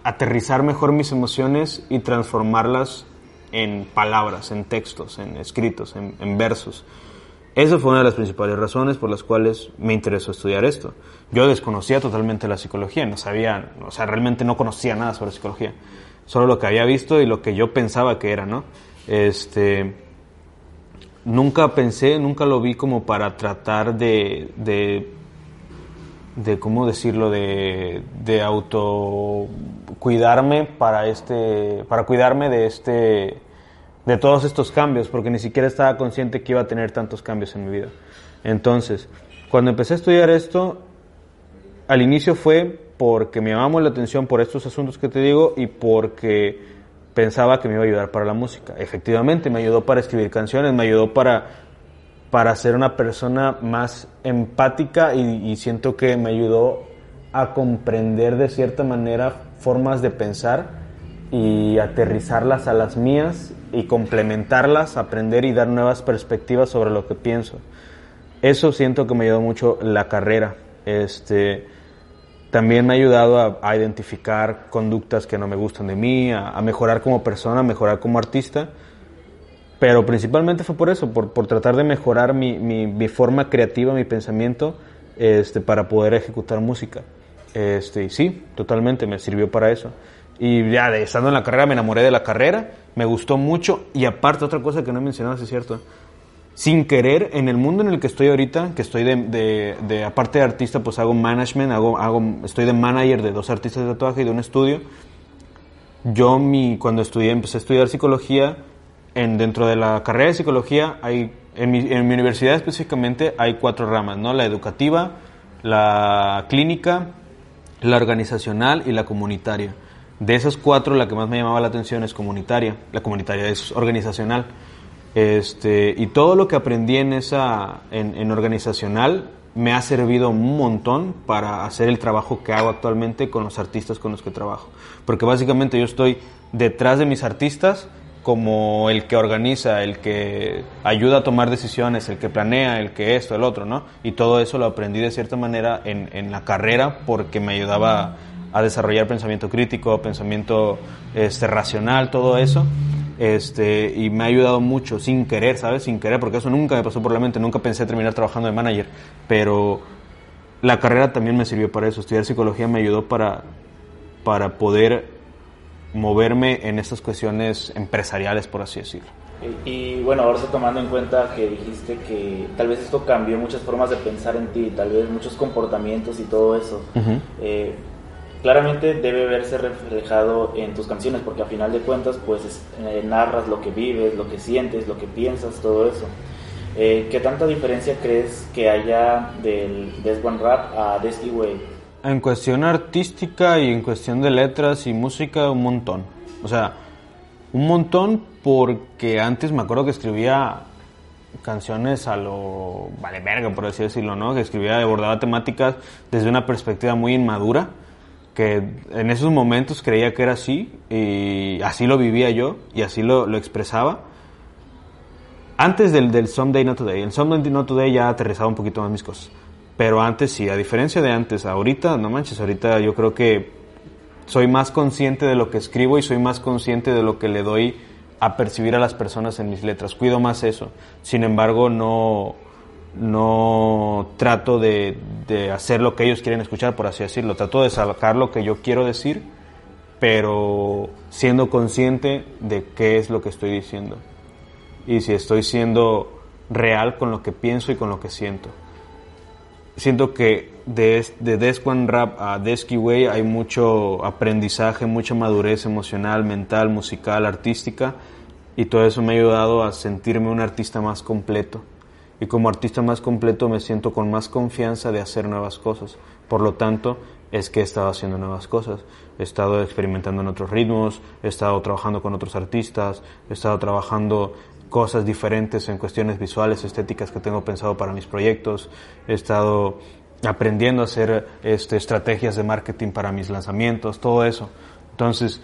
aterrizar mejor mis emociones y transformarlas en palabras, en textos, en escritos, en, en versos. Esa fue una de las principales razones por las cuales me interesó estudiar esto. Yo desconocía totalmente la psicología, no sabía, o sea, realmente no conocía nada sobre psicología. Solo lo que había visto y lo que yo pensaba que era, ¿no? Este, nunca pensé, nunca lo vi como para tratar de, de, de ¿cómo decirlo?, de, de auto cuidarme para este, para cuidarme de este, de todos estos cambios, porque ni siquiera estaba consciente que iba a tener tantos cambios en mi vida. Entonces, cuando empecé a estudiar esto, al inicio fue porque me llamaba la atención por estos asuntos que te digo y porque pensaba que me iba a ayudar para la música. Efectivamente, me ayudó para escribir canciones, me ayudó para, para ser una persona más empática y, siento que me ayudó a comprender de cierta manera formas de pensar y aterrizarlas a las mías y complementarlas, aprender y dar nuevas perspectivas sobre lo que pienso. Eso siento que me ayudó mucho la carrera. Este, también me ha ayudado a, identificar conductas que no me gustan de mí, a, mejorar como persona, a mejorar como artista. Pero principalmente fue por eso, por, por tratar de mejorar mi, mi, mi, forma creativa, mi pensamiento, este, para poder ejecutar música. Este, y sí, totalmente me sirvió para eso. Y ya de estando en la carrera me enamoré de la carrera, me gustó mucho. Y aparte, otra cosa que no he mencionado, es cierto, sin querer, en el mundo en el que estoy ahorita, que estoy de, aparte de artista, pues hago management, hago, hago, estoy de manager de dos artistas de tatuaje y de un estudio. Yo mi, cuando estudié, empecé a estudiar psicología, en, dentro de la carrera de psicología, hay, en mi, en mi universidad específicamente, hay cuatro ramas, ¿no? La educativa, la clínica, la organizacional y la comunitaria. De esas cuatro, la que más me llamaba la atención es comunitaria. La comunitaria es organizacional. Este, y todo lo que aprendí en esa, en, organizacional me ha servido un montón para hacer el trabajo que hago actualmente con los artistas con los que trabajo. Porque básicamente yo estoy detrás de mis artistas como el que organiza, el que ayuda a tomar decisiones, el que planea, el que esto, el otro, ¿no? Y todo eso lo aprendí de cierta manera en, en la carrera porque me ayudaba a desarrollar pensamiento crítico, pensamiento este, racional, todo eso este, y me ha ayudado mucho, sin querer, ¿sabes? Sin querer, porque eso nunca me pasó por la mente, nunca pensé terminar trabajando de manager, pero la carrera también me sirvió para eso, estudiar psicología me ayudó para, para poder moverme en estas cuestiones empresariales, por así decirlo. Y, bueno, ahora tomando en cuenta que dijiste que tal vez esto cambió muchas formas de pensar en ti, tal vez muchos comportamientos y todo eso claramente debe verse reflejado en tus canciones, porque a final de cuentas, pues eh, narras lo que vives, lo que sientes, lo que piensas, todo eso. Eh, ¿Qué tanta diferencia crees que haya del Des One Rap a Desky Way? En cuestión artística y en cuestión de letras y música, un montón. O sea, un montón porque antes me acuerdo que escribía canciones a lo vale verga, por así decirlo, ¿no? Que escribía, abordaba temáticas desde una perspectiva muy inmadura que en esos momentos creía que era así y así lo vivía yo y así lo, lo expresaba. Antes del, del Someday Not Today, el Someday Not Today ya aterrizaba un poquito más mis cosas. Pero antes sí, a diferencia de antes, ahorita, no manches, ahorita yo creo que soy más consciente de lo que escribo y soy más consciente de lo que le doy a percibir a las personas en mis letras. Cuido más eso. Sin embargo, no, no trato de, hacer lo que ellos quieren escuchar, por así decirlo. Trato de sacar lo que yo quiero decir, pero siendo consciente de qué es lo que estoy diciendo. Y si estoy siendo real con lo que pienso y con lo que siento. Siento que de, de Desk Rap a Desky Way hay mucho aprendizaje, mucha madurez emocional, mental, musical, artística, y todo eso me ha ayudado a sentirme un artista más completo y como artista más completo me siento con más confianza de hacer nuevas cosas. Por lo tanto, es que he estado haciendo nuevas cosas. He estado experimentando en otros ritmos, he estado trabajando con otros artistas, he estado trabajando cosas diferentes en cuestiones visuales, estéticas que tengo pensado para mis proyectos. He estado aprendiendo a hacer este, estrategias de marketing para mis lanzamientos, todo eso. Entonces,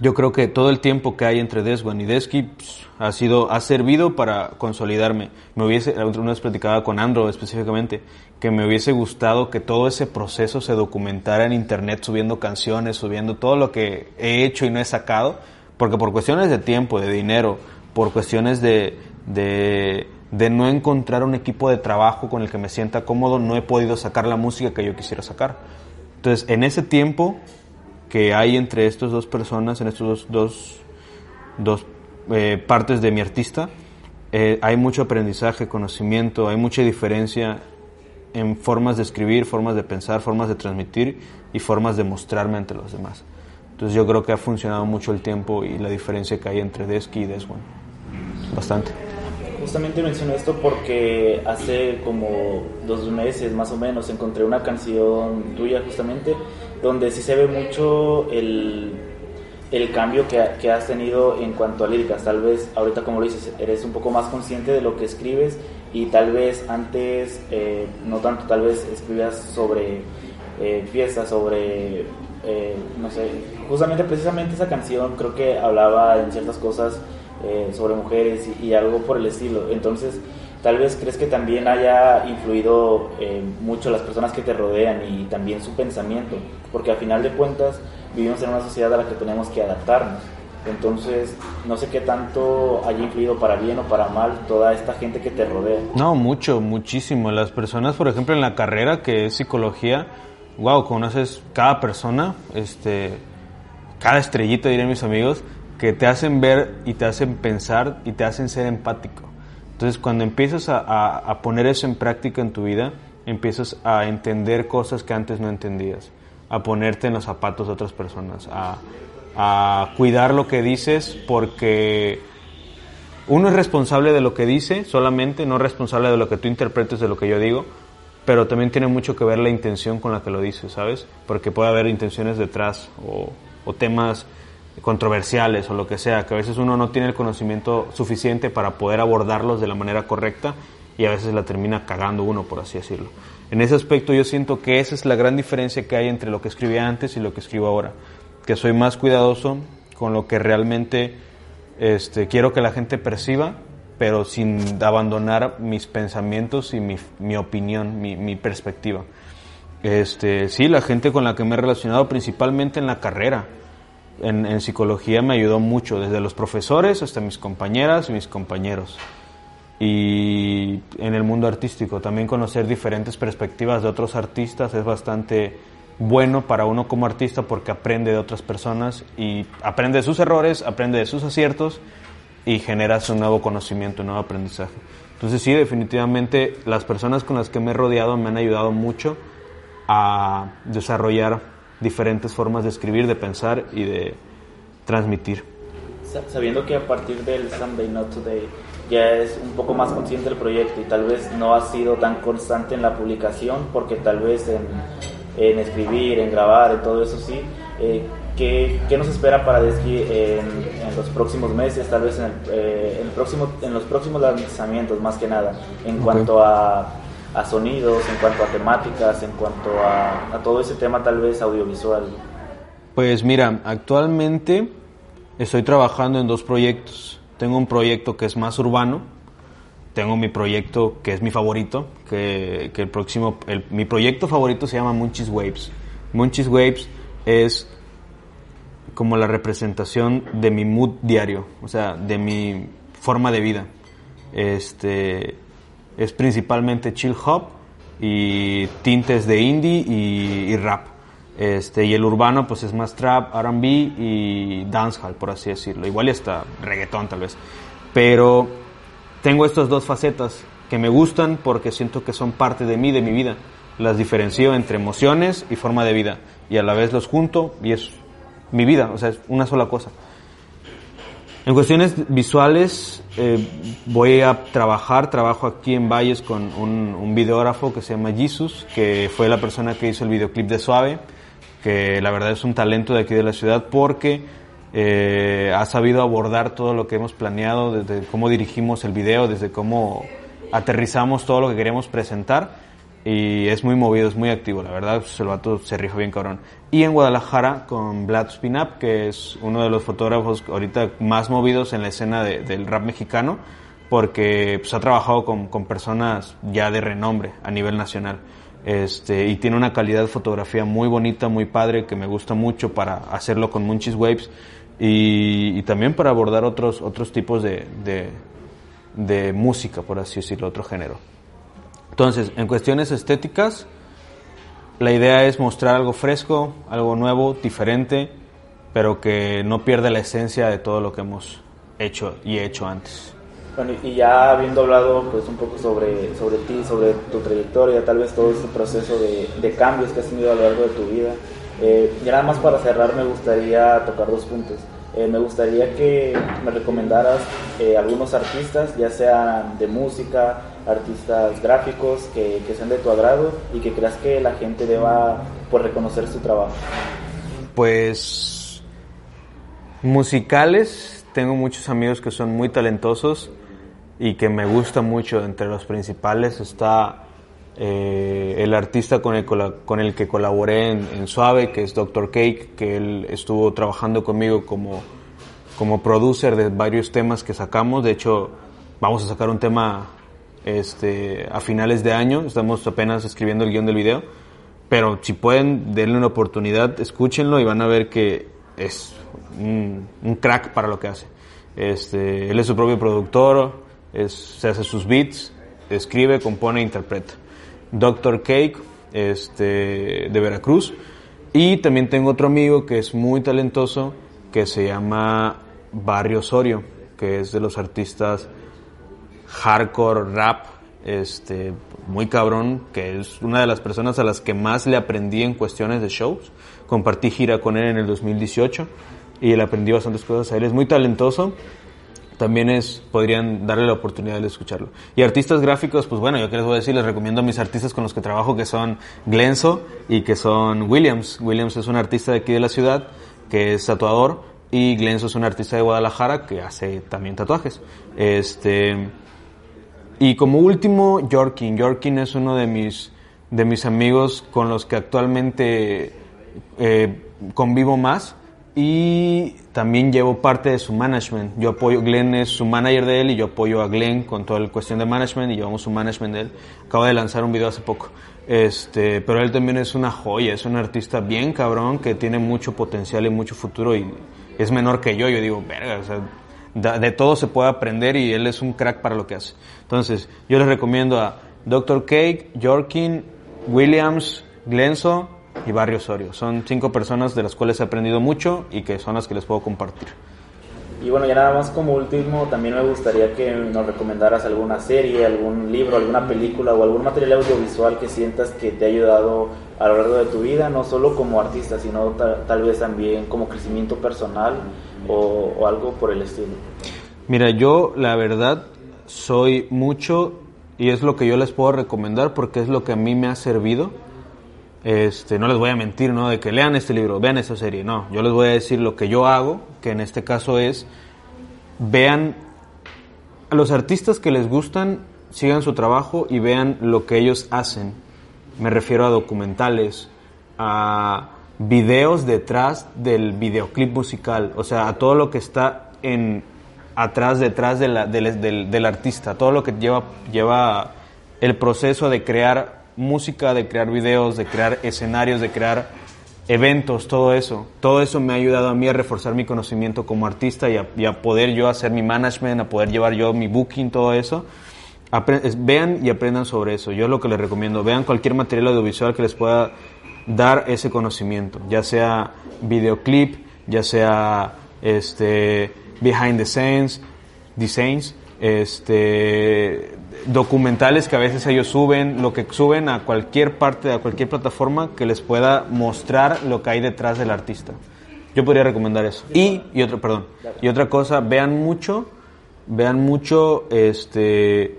yo creo que todo el tiempo que hay entre Deswan y Desky pues, ha sido ha servido para consolidarme. Me hubiese una vez platicaba con Andro específicamente que me hubiese gustado que todo ese proceso se documentara en internet subiendo canciones, subiendo todo lo que he hecho y no he sacado, porque por cuestiones de tiempo, de dinero, por cuestiones de de de no encontrar un equipo de trabajo con el que me sienta cómodo, no he podido sacar la música que yo quisiera sacar. Entonces, en ese tiempo que hay entre estas dos personas, en estos dos, dos, dos eh, partes de mi artista, eh, hay mucho aprendizaje, conocimiento, hay mucha diferencia en formas de escribir, formas de pensar, formas de transmitir y formas de mostrarme ante los demás. Entonces yo creo que ha funcionado mucho el tiempo y la diferencia que hay entre Desky y Deswan. Bastante. Justamente menciono esto porque hace como dos meses más o menos encontré una canción tuya justamente donde sí se ve mucho el el cambio que, que, has tenido en cuanto a líricas. Tal vez ahorita, como lo dices, eres un poco más consciente de lo que escribes y tal vez antes, eh, no tanto, tal vez escribías sobre eh, fiestas, sobre, eh, no sé, justamente precisamente esa canción creo que hablaba en ciertas cosas eh, sobre mujeres y, y, algo por el estilo. Entonces, tal vez crees que también haya influido mucho las personas que te rodean y también su pensamiento, porque al final de cuentas, vivimos en una sociedad a la que tenemos que adaptarnos. Entonces, no sé qué tanto haya influido para bien o para mal toda esta gente que te rodea. No, mucho, muchísimo. Las personas, por ejemplo, en la carrera que es psicología, wow, conoces cada persona, este, cada estrellita, dirían mis amigos, que te hacen ver y te hacen pensar y te hacen ser empático. Entonces, cuando empiezas a, a, poner eso en práctica en tu vida, empiezas a entender cosas que antes no entendías a ponerte en los zapatos de otras personas, a, a cuidar lo que dices porque uno es responsable de lo que dice solamente, no es responsable de lo que tú interpretes de lo que yo digo, pero también tiene mucho que ver la intención con la que lo dices, ¿sabes? Porque puede haber intenciones detrás o, o temas controversiales o lo que sea, que a veces uno no tiene el conocimiento suficiente para poder abordarlos de la manera correcta y a veces la termina cagando uno, por así decirlo. En ese aspecto yo siento que esa es la gran diferencia que hay entre lo que escribía antes y lo que escribo ahora, que soy más cuidadoso con lo que realmente este, quiero que la gente perciba, pero sin abandonar mis pensamientos y mi, mi opinión, mi, mi, perspectiva. Este, sí, la gente con la que me he relacionado principalmente en la carrera, en, en psicología me ayudó mucho, desde los profesores hasta mis compañeras y mis compañeros y en el mundo artístico. También conocer diferentes perspectivas de otros artistas es bastante bueno para uno como artista porque aprende de otras personas y aprende de sus errores, aprende de sus aciertos y generas un nuevo conocimiento, un nuevo aprendizaje. Entonces sí, definitivamente las personas con las que me he rodeado me han ayudado mucho a desarrollar diferentes formas de escribir, de pensar y de transmitir. Sabiendo que a partir del Sunday Not Today ya es un poco más consciente del proyecto y tal vez no ha sido tan constante en la publicación porque tal vez en, en escribir, en grabar, en todo eso sí. Eh, ¿qué, ¿qué, nos espera para Desky en, en, los próximos meses, tal vez en, el, eh, en, el próximo, en los próximos lanzamientos más que nada, en okay. cuanto a, a, sonidos, en cuanto a temáticas, en cuanto a, todo ese tema tal vez audiovisual? Pues mira, actualmente estoy trabajando en dos proyectos tengo un proyecto que es más urbano, tengo mi proyecto que es mi favorito, que, que el próximo, mi proyecto favorito se llama Munchies Waves. Munchies Waves es como la representación de mi mood diario, o sea, de mi forma de vida. Este es principalmente chill hop y tintes de indie y, rap. Este, y el urbano pues es más trap, R&B y dancehall, por así decirlo. Igual y hasta reggaetón tal vez. Pero tengo estas dos facetas que me gustan porque siento que son parte de mí, de mi vida. Las diferencio entre emociones y forma de vida. Y a la vez los junto y es mi vida, o sea, es una sola cosa. En cuestiones visuales, eh, voy a trabajar, trabajo aquí en Valles con un, un videógrafo que se llama Jesus, que fue la persona que hizo el videoclip de Suave que la verdad es un talento de aquí de la ciudad porque eh, ha sabido abordar todo lo que hemos planeado, desde cómo dirigimos el video, desde cómo aterrizamos todo lo que queremos presentar y es muy movido, es muy activo, la verdad, pues, el vato se rijo bien cabrón. Y en Guadalajara con Vlad Spinap, que es uno de los fotógrafos ahorita más movidos en la escena de, del rap mexicano, porque pues, ha trabajado con, con personas ya de renombre a nivel nacional. Este, y tiene una calidad de fotografía muy bonita, muy padre, que me gusta mucho para hacerlo con Munchies Waves y, y también para abordar otros, otros tipos de, de, de, música, por así decirlo, otro género. Entonces, en cuestiones estéticas, la idea es mostrar algo fresco, algo nuevo, diferente, pero que no pierda la esencia de todo lo que hemos hecho y he hecho antes. Bueno, y ya habiendo hablado pues un poco sobre, sobre ti, sobre tu trayectoria, tal vez todo este proceso de, de cambios que has tenido a lo largo de tu vida, eh, y nada más para cerrar me gustaría tocar dos puntos. Eh, me gustaría que me recomendaras eh, algunos artistas, ya sean de música, artistas gráficos, que, que, sean de tu agrado y que creas que la gente deba pues, reconocer su trabajo. Pues musicales, tengo muchos amigos que son muy talentosos y que me gusta mucho. Entre los principales está eh, el artista con el, con el que colaboré en, Suave, que es Dr. Cake, que él estuvo trabajando conmigo como, como producer de varios temas que sacamos. De hecho, vamos a sacar un tema este, a finales de año, estamos apenas escribiendo el guion del video. Pero si pueden, denle una oportunidad, escúchenlo y van a ver que es un, crack para lo que hace. Este, él es su propio productor, es, se hace sus beats, escribe, compone e interpreta. Dr. Cake, este, de Veracruz. Y también tengo otro amigo que es muy talentoso, que se llama Barrio Osorio, que es de los artistas hardcore rap, este, muy cabrón, que es una de las personas a las que más le aprendí en cuestiones de shows. Compartí gira con él en el 2018 y él aprendí bastantes cosas a él. Es muy talentoso también es, podrían darle la oportunidad de escucharlo. Y artistas gráficos, pues bueno, yo qué les voy a decir, les recomiendo a mis artistas con los que trabajo, que son Glenso y que son Williams. Williams es un artista de aquí de la ciudad, que es tatuador, y Glenso es un artista de Guadalajara que hace también tatuajes. Este, y como último, Yorkin. Yorkin es uno de mis, de mis amigos con los que actualmente eh, convivo más y también llevo parte de su management. Yo apoyo, Glenn es su manager de él y yo apoyo a Glenn con toda la cuestión de management y llevamos su management de él. Acabo de lanzar un video hace poco. Este, pero él también es una joya, es un artista bien cabrón que tiene mucho potencial y mucho futuro y es menor que yo. Yo digo, verga, o sea, de, todo se puede aprender y él es un crack para lo que hace. Entonces, yo les recomiendo a Dr. Cake, Jorkin, Williams, Glenso, y Barrio Osorio. Son cinco personas de las cuales he aprendido mucho y que son las que les puedo compartir. Y bueno, ya nada más como último, también me gustaría que nos recomendaras alguna serie, algún libro, alguna película o algún material audiovisual que sientas que te ha ayudado a lo largo de tu vida, no solo como artista, sino tal, vez también como crecimiento personal o, o algo por el estilo. Mira, yo la verdad soy mucho y es lo que yo les puedo recomendar porque es lo que a mí me ha servido este, no les voy a mentir, ¿no? De que lean este libro, vean esta serie, no. Yo les voy a decir lo que yo hago, que en este caso es, vean a los artistas que les gustan, sigan su trabajo y vean lo que ellos hacen. Me refiero a documentales, a videos detrás del videoclip musical, o sea, a todo lo que está en atrás, detrás del, del, del artista, todo lo que lleva, lleva el proceso de crear música, de crear videos, de crear escenarios, de crear eventos, todo eso. Todo eso me ha ayudado a mí a reforzar mi conocimiento como artista y a, poder yo hacer mi management, a poder llevar yo mi booking, todo eso. vean y aprendan sobre eso. Yo es lo que les recomiendo. Vean cualquier material audiovisual que les pueda dar ese conocimiento, ya sea videoclip, ya sea este behind the scenes, designs, este documentales que a veces ellos suben, lo que suben a cualquier parte, a cualquier plataforma que les pueda mostrar lo que hay detrás del artista. Yo podría recomendar eso. Y, y otra, perdón, y otra cosa, vean mucho, vean mucho, este,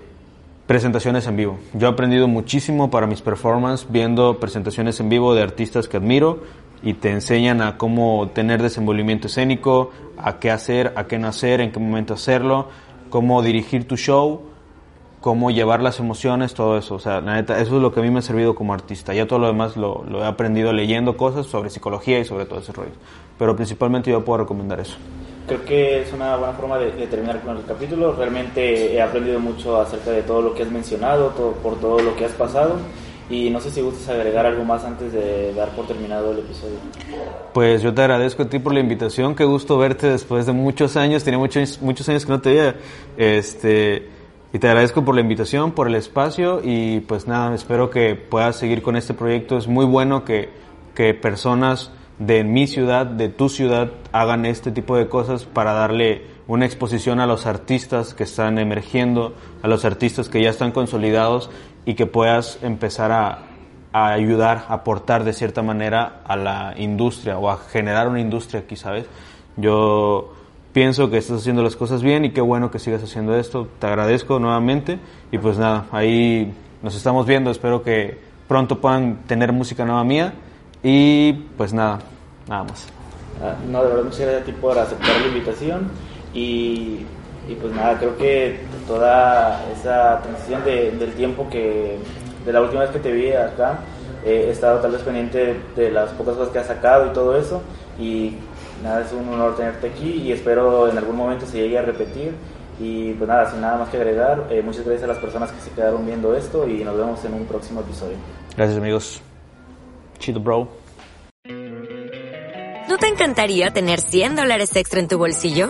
presentaciones en vivo. Yo he aprendido muchísimo para mis performances viendo presentaciones en vivo de artistas que admiro y te enseñan a cómo tener desenvolvimiento escénico, a qué hacer, a qué no hacer, en qué momento hacerlo, cómo dirigir tu show cómo llevar las emociones, todo eso. O sea, la neta, eso es lo que a mí me ha servido como artista. Ya todo lo demás lo, he aprendido leyendo cosas sobre psicología y sobre todo ese rollo. Pero principalmente yo puedo recomendar eso. Creo que es una buena forma de, terminar con el capítulo. Realmente he aprendido mucho acerca de todo lo que has mencionado, todo, por todo lo que has pasado. Y no sé si gustas agregar algo más antes de dar por terminado el episodio. Pues yo te agradezco a ti por la invitación. Qué gusto verte después de muchos años. Tenía muchos, muchos años que no te veía. Este, y te agradezco por la invitación, por el espacio y pues nada, espero que puedas seguir con este proyecto. Es muy bueno que, que personas de mi ciudad, de tu ciudad, hagan este tipo de cosas para darle una exposición a los artistas que están emergiendo, a los artistas que ya están consolidados y que puedas empezar a, a ayudar, a aportar de cierta manera a la industria o a generar una industria aquí, ¿sabes? Yo pienso que estás haciendo las cosas bien y qué bueno que sigas haciendo esto. Te agradezco nuevamente y pues nada, ahí nos estamos viendo. Espero que pronto puedan tener música nueva mía y pues nada, nada más. Ah, no, de verdad, muchas gracias a ti por aceptar la invitación y, y pues nada, creo que toda esa transición de, del tiempo que, de la última vez que te vi acá, eh, he estado tal vez pendiente de las pocas cosas que has sacado y todo eso y nada, es un honor tenerte aquí y espero en algún momento se llegue a repetir. Y pues nada, sin nada más que agregar, eh, muchas gracias a las personas que se quedaron viendo esto y nos vemos en un próximo episodio. Gracias amigos. Chido, bro. ¿No te encantaría tener 100 dólares extra en tu bolsillo?